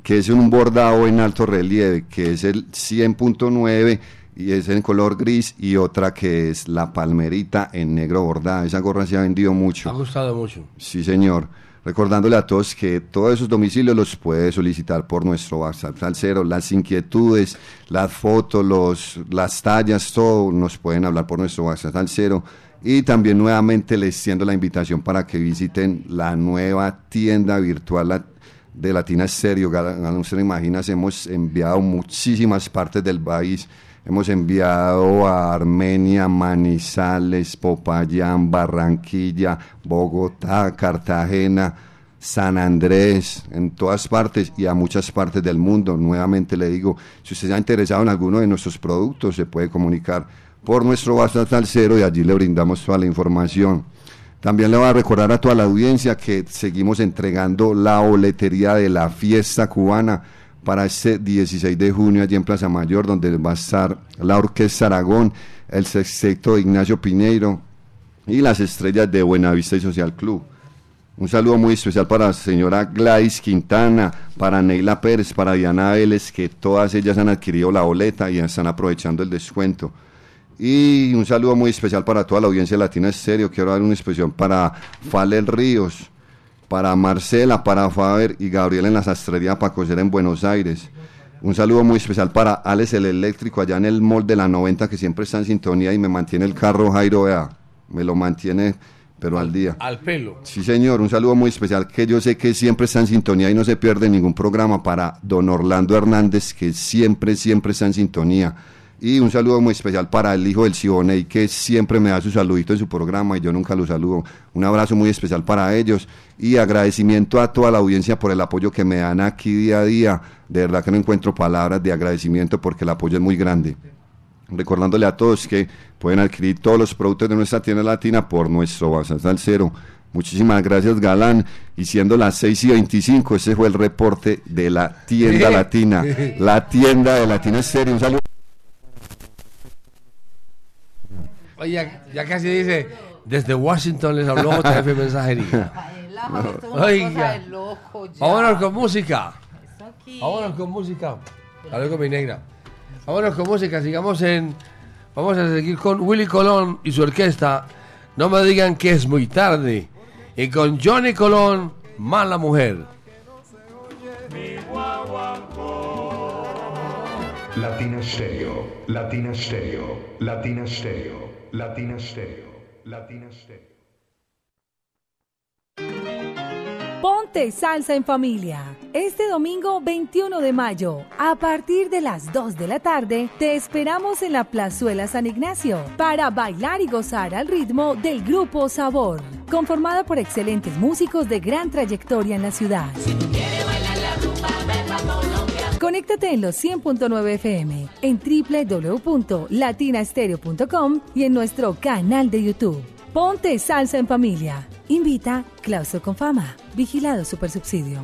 que es un bordado en alto relieve, que es el 100.9 y es en color gris, y otra que es la palmerita en negro bordada. Esa gorra se ha vendido mucho. Ha gustado mucho. Sí, señor. Recordándole a todos que todos esos domicilios los puede solicitar por nuestro WhatsApp Salcero, las inquietudes, las fotos, los, las tallas, todo nos pueden hablar por nuestro WhatsApp Salcero. Y también nuevamente les extiendo la invitación para que visiten la nueva tienda virtual de Latina. Gal- No se lo imaginas, hemos enviado muchísimas partes del país. Hemos enviado a Armenia, Manizales, Popayán, Barranquilla, Bogotá, Cartagena, San Andrés, en todas partes y a muchas partes del mundo. Nuevamente le digo, si usted está interesado en alguno de nuestros productos, se puede comunicar por nuestro WhatsApp Salcero y allí le brindamos toda la información. También le voy a recordar a toda la audiencia que seguimos entregando la boletería de la fiesta cubana para este 16 de junio allí en Plaza Mayor, donde va a estar la Orquesta Aragón, el sexteto Ignacio Piñeiro y las estrellas de Buenavista y Social Club. Un saludo muy especial para la señora Gladys Quintana, para Neila Pérez, para Diana Vélez, que todas ellas han adquirido la boleta y están aprovechando el descuento. Y un saludo muy especial para toda la audiencia latina estéreo. Quiero dar una expresión para Falel Ríos, para Marcela, para Faber y Gabriel en la sastrería para coser en Buenos Aires. Un saludo muy especial para Alex el eléctrico allá en el mall de la 90 que siempre está en sintonía y me mantiene el carro Jairo Vea. Me lo mantiene pero al día. Al pelo. Sí, señor, un saludo muy especial que yo sé que siempre está en sintonía y no se pierde ningún programa para don Orlando Hernández, que siempre, siempre está en sintonía. Y un saludo muy especial para el hijo del Siboney, que siempre me da su saludito en su programa y yo nunca lo saludo. Un abrazo muy especial para ellos y agradecimiento a toda la audiencia por el apoyo que me dan aquí día a día. De verdad que no encuentro palabras de agradecimiento porque el apoyo es muy grande recordándole a todos que pueden adquirir todos los productos de nuestra tienda latina por nuestro WhatsApp al cero. Muchísimas gracias, Galán. Y siendo las 6 y 25, ese fue el reporte de la tienda latina, la tienda de Latina Estéreo. Un saludo. Oye, ya, ya casi dice, desde Washington les habló JF Mensajería. Oiga, vámonos con música. Vámonos con música. Hablé con mi negra. Vámonos con música, sigamos en... Vamos a seguir con Willy Colón y su orquesta. No me digan que es muy tarde. Y con Johnny Colón, Mala Mujer. Latina Stereo, Latina Stereo, Latina Stereo, Latina Stereo, Latina Stereo. Ponte salsa en familia. Este domingo 21 de mayo, a partir de las 2 de la tarde, te esperamos en la Plazuela San Ignacio para bailar y gozar al ritmo del grupo Sabor, conformada por excelentes músicos de gran trayectoria en la ciudad. Conéctate en los 100.9 FM, en www.latinastereo.com y en nuestro canal de YouTube. Ponte salsa en familia. Invita Claustro con Fama. Vigilado Supersubsidio.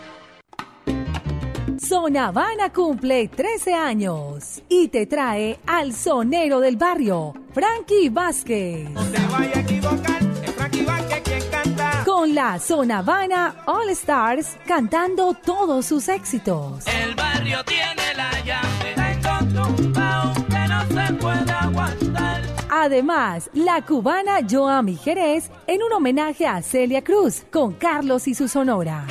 Zona Habana cumple 13 años y te trae al sonero del barrio, Frankie Vázquez. Con la Zona Habana All Stars cantando todos sus éxitos. El barrio tiene la llave, que no se puede aguantar. Además, la cubana Joami Jerez en un homenaje a Celia Cruz con Carlos y su sonora.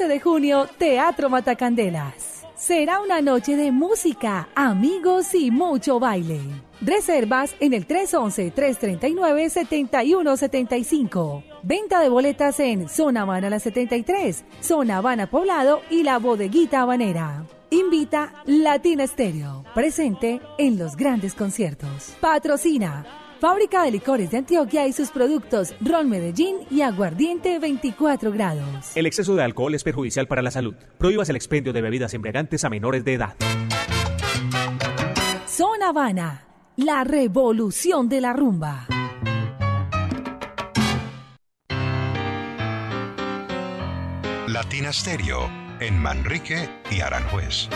11 de junio, Teatro Matacandelas. Será una noche de música, amigos y mucho baile. Reservas en el 311-339-7175. Venta de boletas en Zona Habana La 73, Zona Habana Poblado y La Bodeguita Habanera. Invita Latina Stereo, presente en los grandes conciertos. Patrocina Fábrica de licores de Antioquia y sus productos Ron Medellín y Aguardiente 24 grados. El exceso de alcohol es perjudicial para la salud. Prohíbas el expendio de bebidas embriagantes a menores de edad. Zona Habana, la revolución de la rumba. Latina Stereo en Manrique y Aranjuez.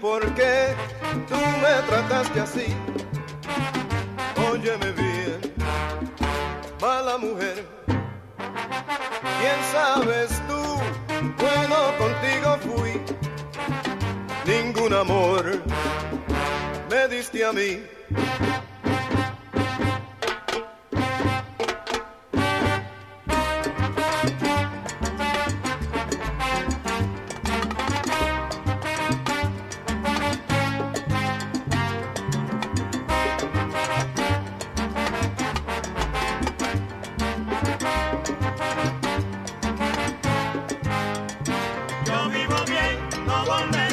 Por bien, no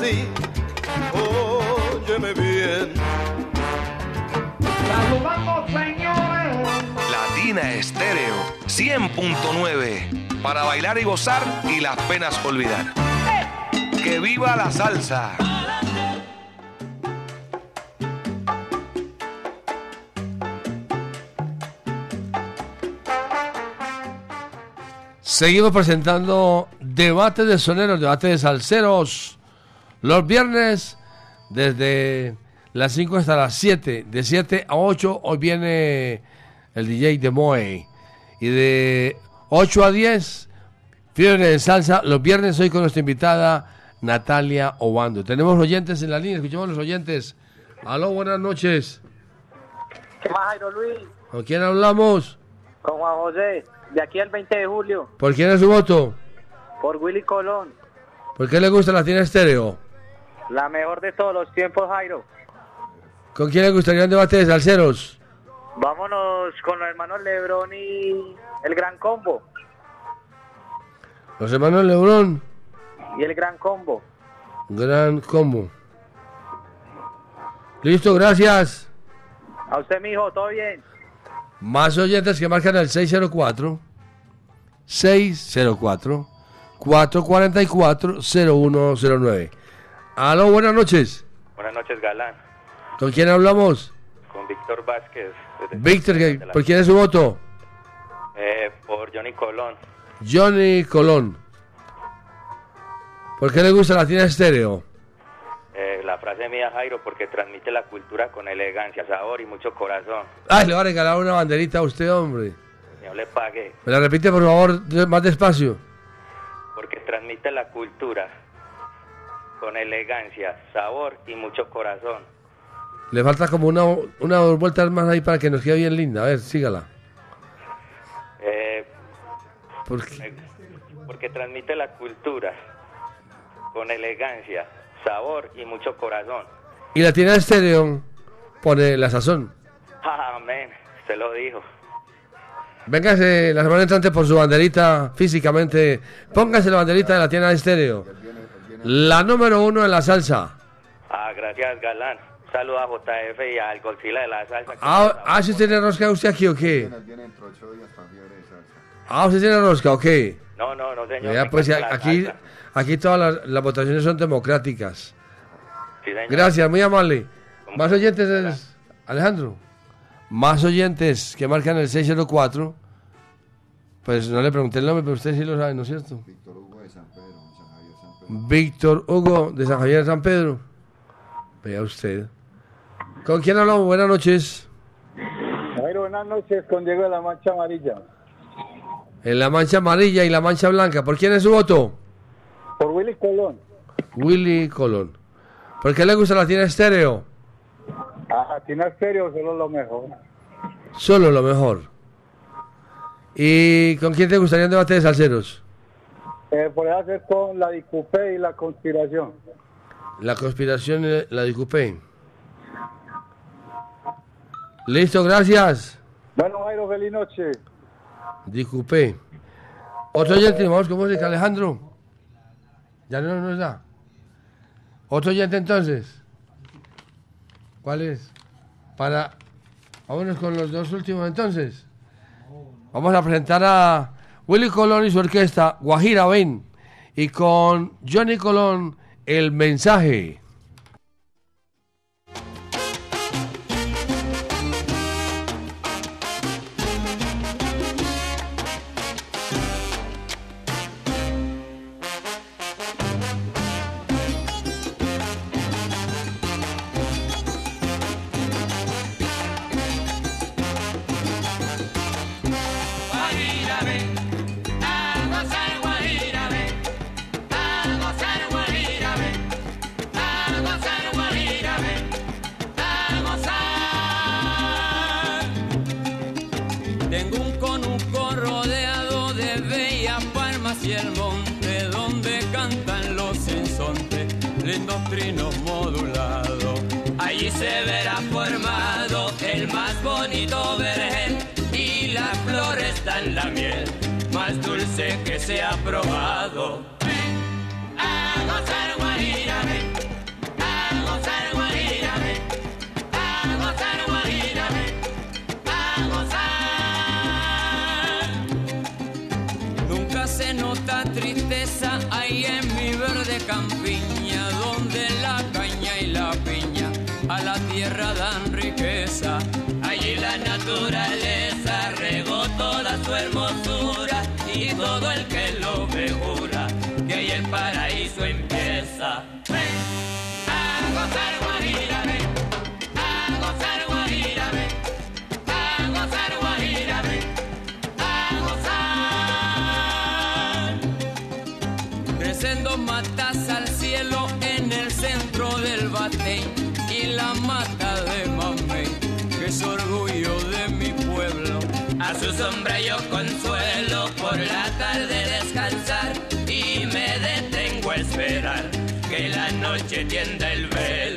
así. Óyeme bien. Saludamos, señores. Latina Estéreo 100.9 para bailar y gozar y las penas olvidar. ¡Que viva la salsa! Seguimos presentando debate de soneros, debate de salseros. Los viernes, desde las 5 hasta las 7, de 7 a 8, hoy viene el DJ de Moe. Y de 8 a 10, Fiebre de Salsa. Los viernes hoy con nuestra invitada Natalia Obando. Tenemos oyentes en la línea, escuchamos los oyentes. Aló, buenas noches. ¿Qué más, Jairo Luis? ¿Con quién hablamos? Con Juan José, de aquí al 20 de julio, ¿Por quién es su voto? por Willy Colón. ¿Por qué le gusta la tiene estéreo? La mejor de todos los tiempos, Jairo. ¿Con quién le gustaría un debate de salseros? Vámonos con los hermanos Lebrón y el Gran Combo. Los hermanos Lebrón, Y el Gran Combo. gran combo. Listo, gracias. A usted, mijo, todo bien. Más oyentes que marcan el 604 604 444 0109. Aló, buenas noches. Buenas noches, Galán. ¿Con quién hablamos? Con Víctor Vázquez. Víctor, ¿qué- de la- ¿por quién es su voto? Eh, por Johnny Colón. Johnny Colón. ¿Por qué le gusta la tienda estéreo? Eh, la frase mía, Jairo, porque transmite la cultura con elegancia, sabor y mucho corazón. Ay, le va a regalar una banderita a usted, hombre. No le pague, ¿Me la repite, por favor, más despacio? porque transmite la cultura con elegancia, sabor y mucho corazón. Le falta como una, una dos vueltas más ahí para que nos quede bien linda. A ver, sígala. Eh, ¿Por qué? eh, porque transmite la cultura con elegancia, sabor y mucho corazón. Y la tienda estéreo pone la sazón. Amén, se lo dijo. Véngase la semana entrante por su banderita físicamente. Póngase la banderita de la tienda estéreo. La número uno en la salsa. Ah, gracias, Galán. Saludos a JF y al Godzilla de la salsa. Ah, ah, ¿sí tiene rosca usted aquí o qué? Ah, ¿usted tiene rosca o qué? No, no, no, señor. Ya, pues aquí, salsa. aquí todas las, las votaciones son democráticas. Sí, señor. Gracias, muy amable. Más oyentes, es- Alejandro. Más oyentes que marcan el 604. Pues no le pregunté el nombre, pero usted sí lo sabe, ¿no es cierto? Víctor Hugo de San Javier de San Pedro. Vea usted. ¿Con quién hablamos? Buenas noches. Jairo, buenas noches con Diego de la Mancha Amarilla. En la mancha amarilla y la mancha blanca. ¿Por quién es su voto? Por Willy Colón. Willy Colón. ¿Por qué le gusta la tienda estéreo? Ajá, tiene estéreo, solo lo mejor. Solo lo mejor. ¿Y con quién te gustaría un debate de salseros? Eh, por hacer con la Dicupé y la conspiración. La conspiración eh, la disculpé. Listo, gracias. Bueno, Jairo, feliz noche. Disculpé. Otro oyente, vamos con música, Alejandro. Ya no nos da. Otro oyente entonces. ¿Cuál es? Para. Vámonos con los dos últimos entonces. Vamos a presentar a Willy Colón y su orquesta, Guajira Ven. Y con Johnny Colón, el mensaje. la miel más dulce que se ha probado. Ven a gozar guarina, a gozar a gozar a gozar. Nunca se nota tristeza ahí en mi verde campo noche tienda el velo.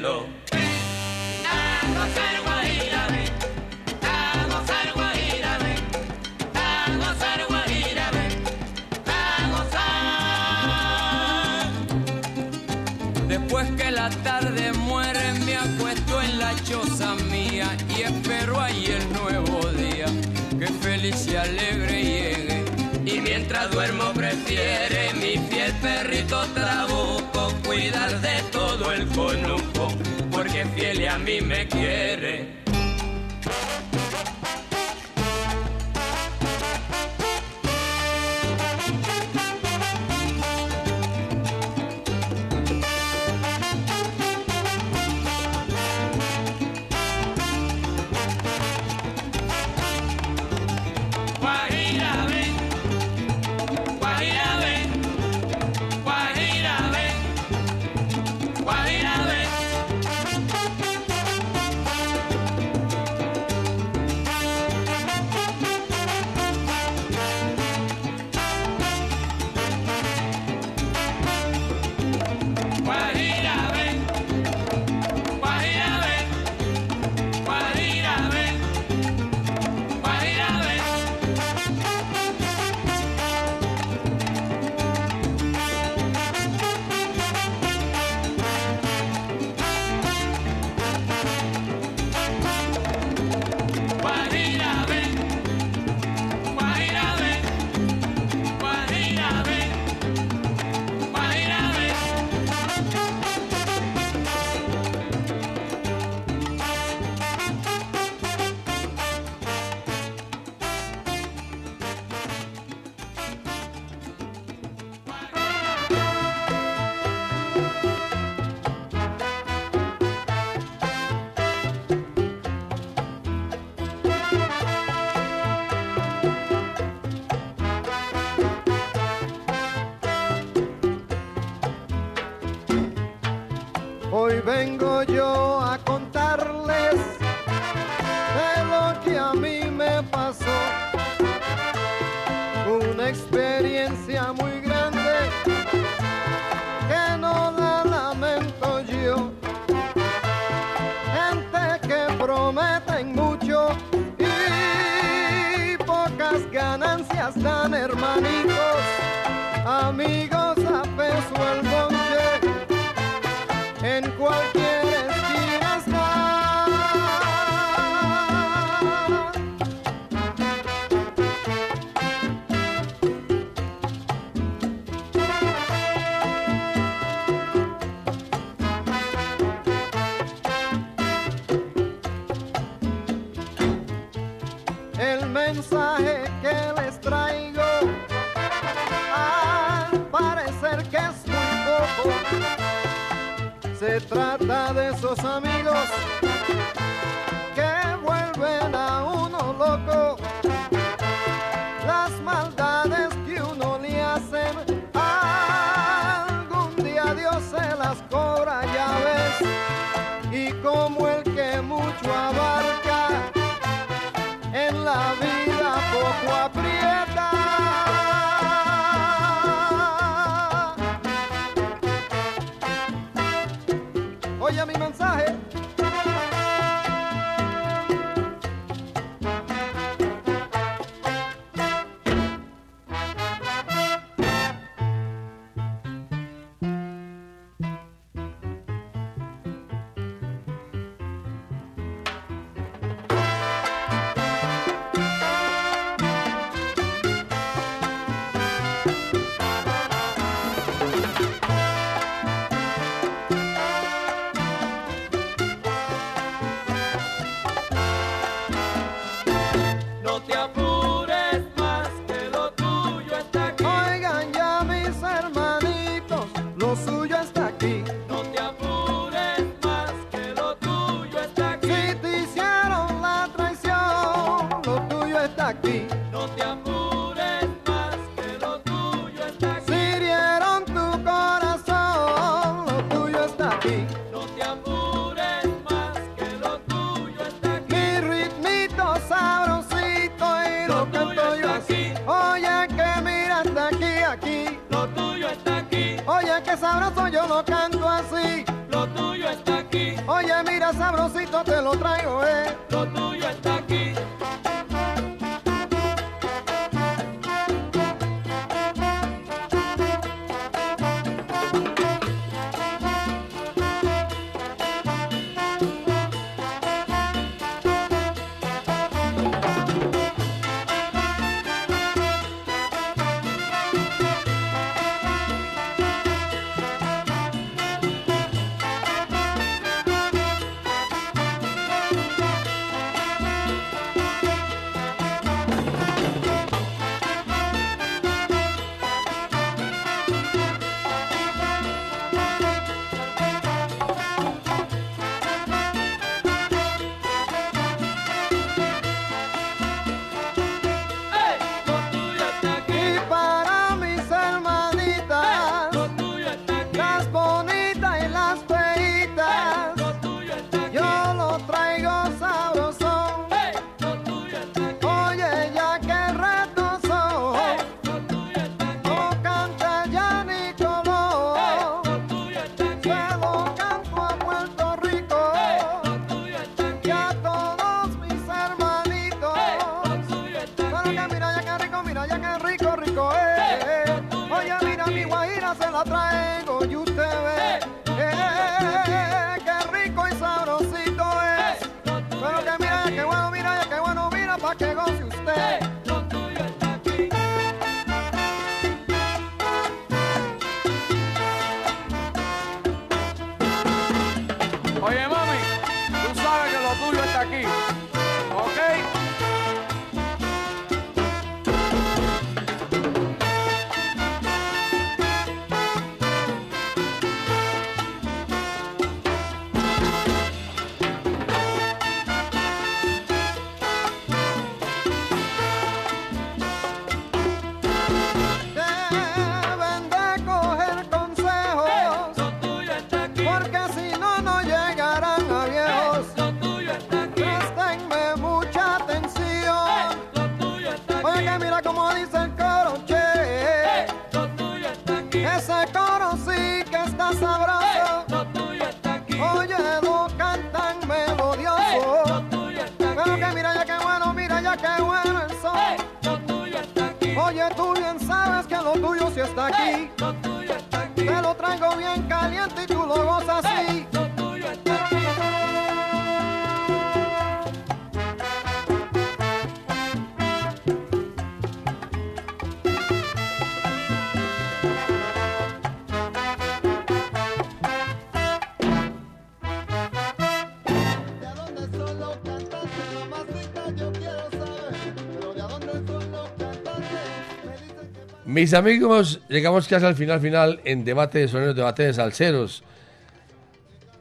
Mis amigos, llegamos casi al final final en debate de soneros, debate de salseros.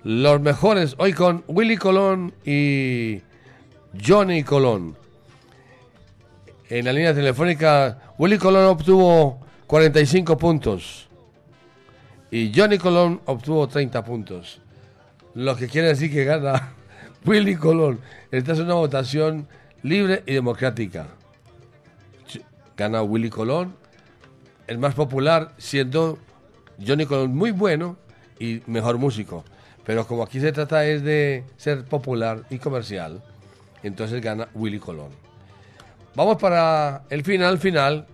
Los mejores, hoy con Willy Colón y Johnny Colón. En la línea telefónica, Willy Colón obtuvo 45 puntos y Johnny Colón obtuvo 30 puntos. Lo que quiere decir que gana Willy Colón. Esta es una votación libre y democrática. Gana Willy Colón, el más popular, siendo Johnny Colón muy bueno y mejor músico. Pero como aquí se trata es de ser popular y comercial, entonces gana Willy Colón. Vamos para el final final,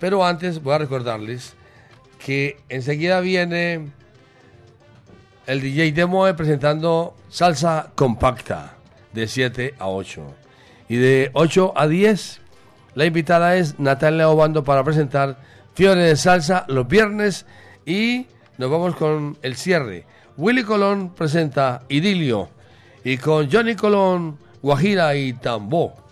pero antes voy a recordarles que enseguida viene el DJ Demoe presentando salsa compacta de 7 a 8. Y de 8 a 10, la invitada es Natalia Obando para presentar Fiore de Salsa los viernes. Y nos vamos con el cierre. Willy Colón presenta Idilio. Y con Johnny Colón, Guajira y Tambó.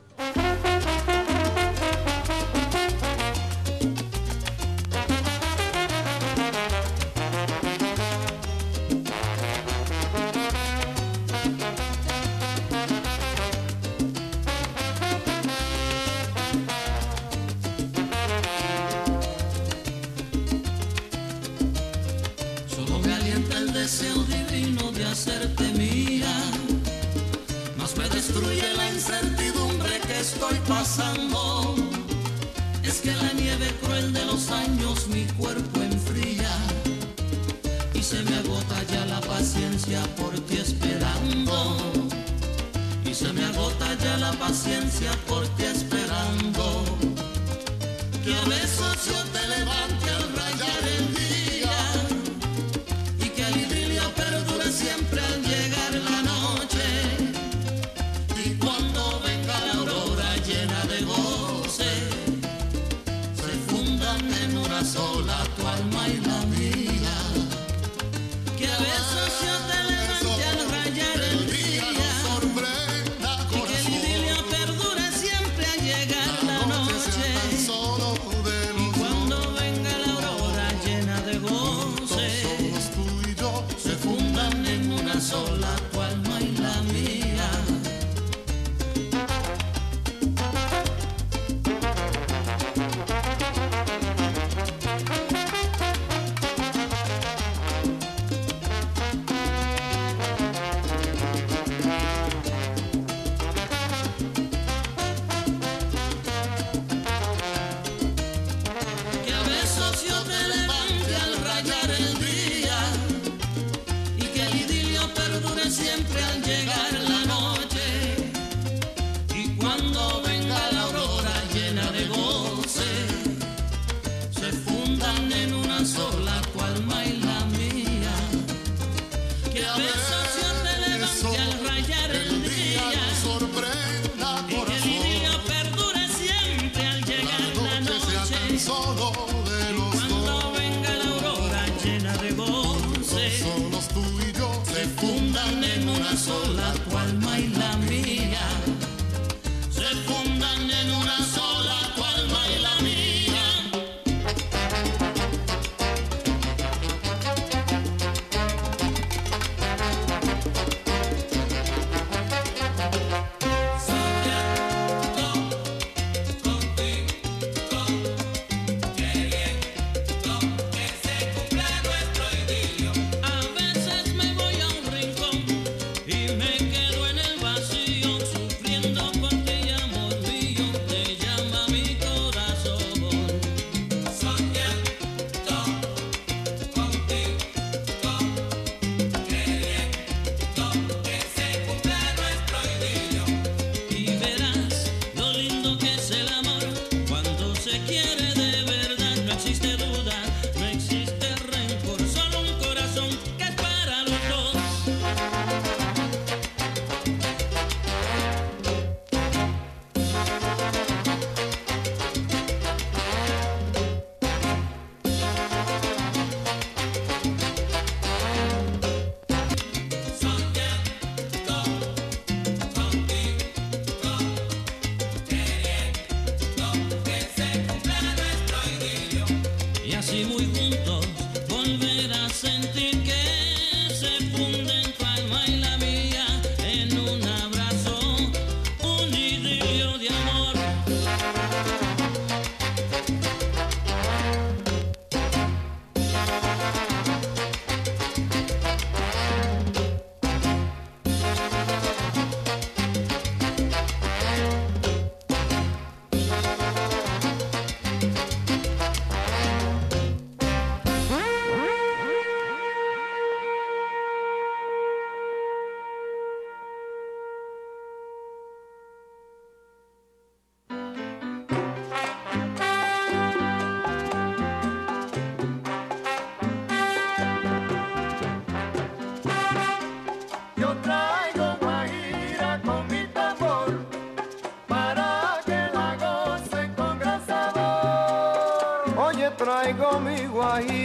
Traigo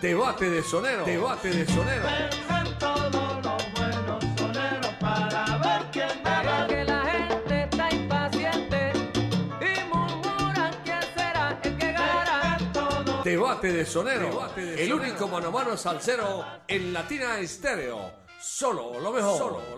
Debate de Sonero. Debate de Sonero. Vengan todos los buenos soneros para ver quién gana. Que la gente está impaciente y murmuran quién será el que ganará. Debate de Sonero. el único mano a mano salsero en Latina Estéreo. Solo lo mejor. Solo lo mejor.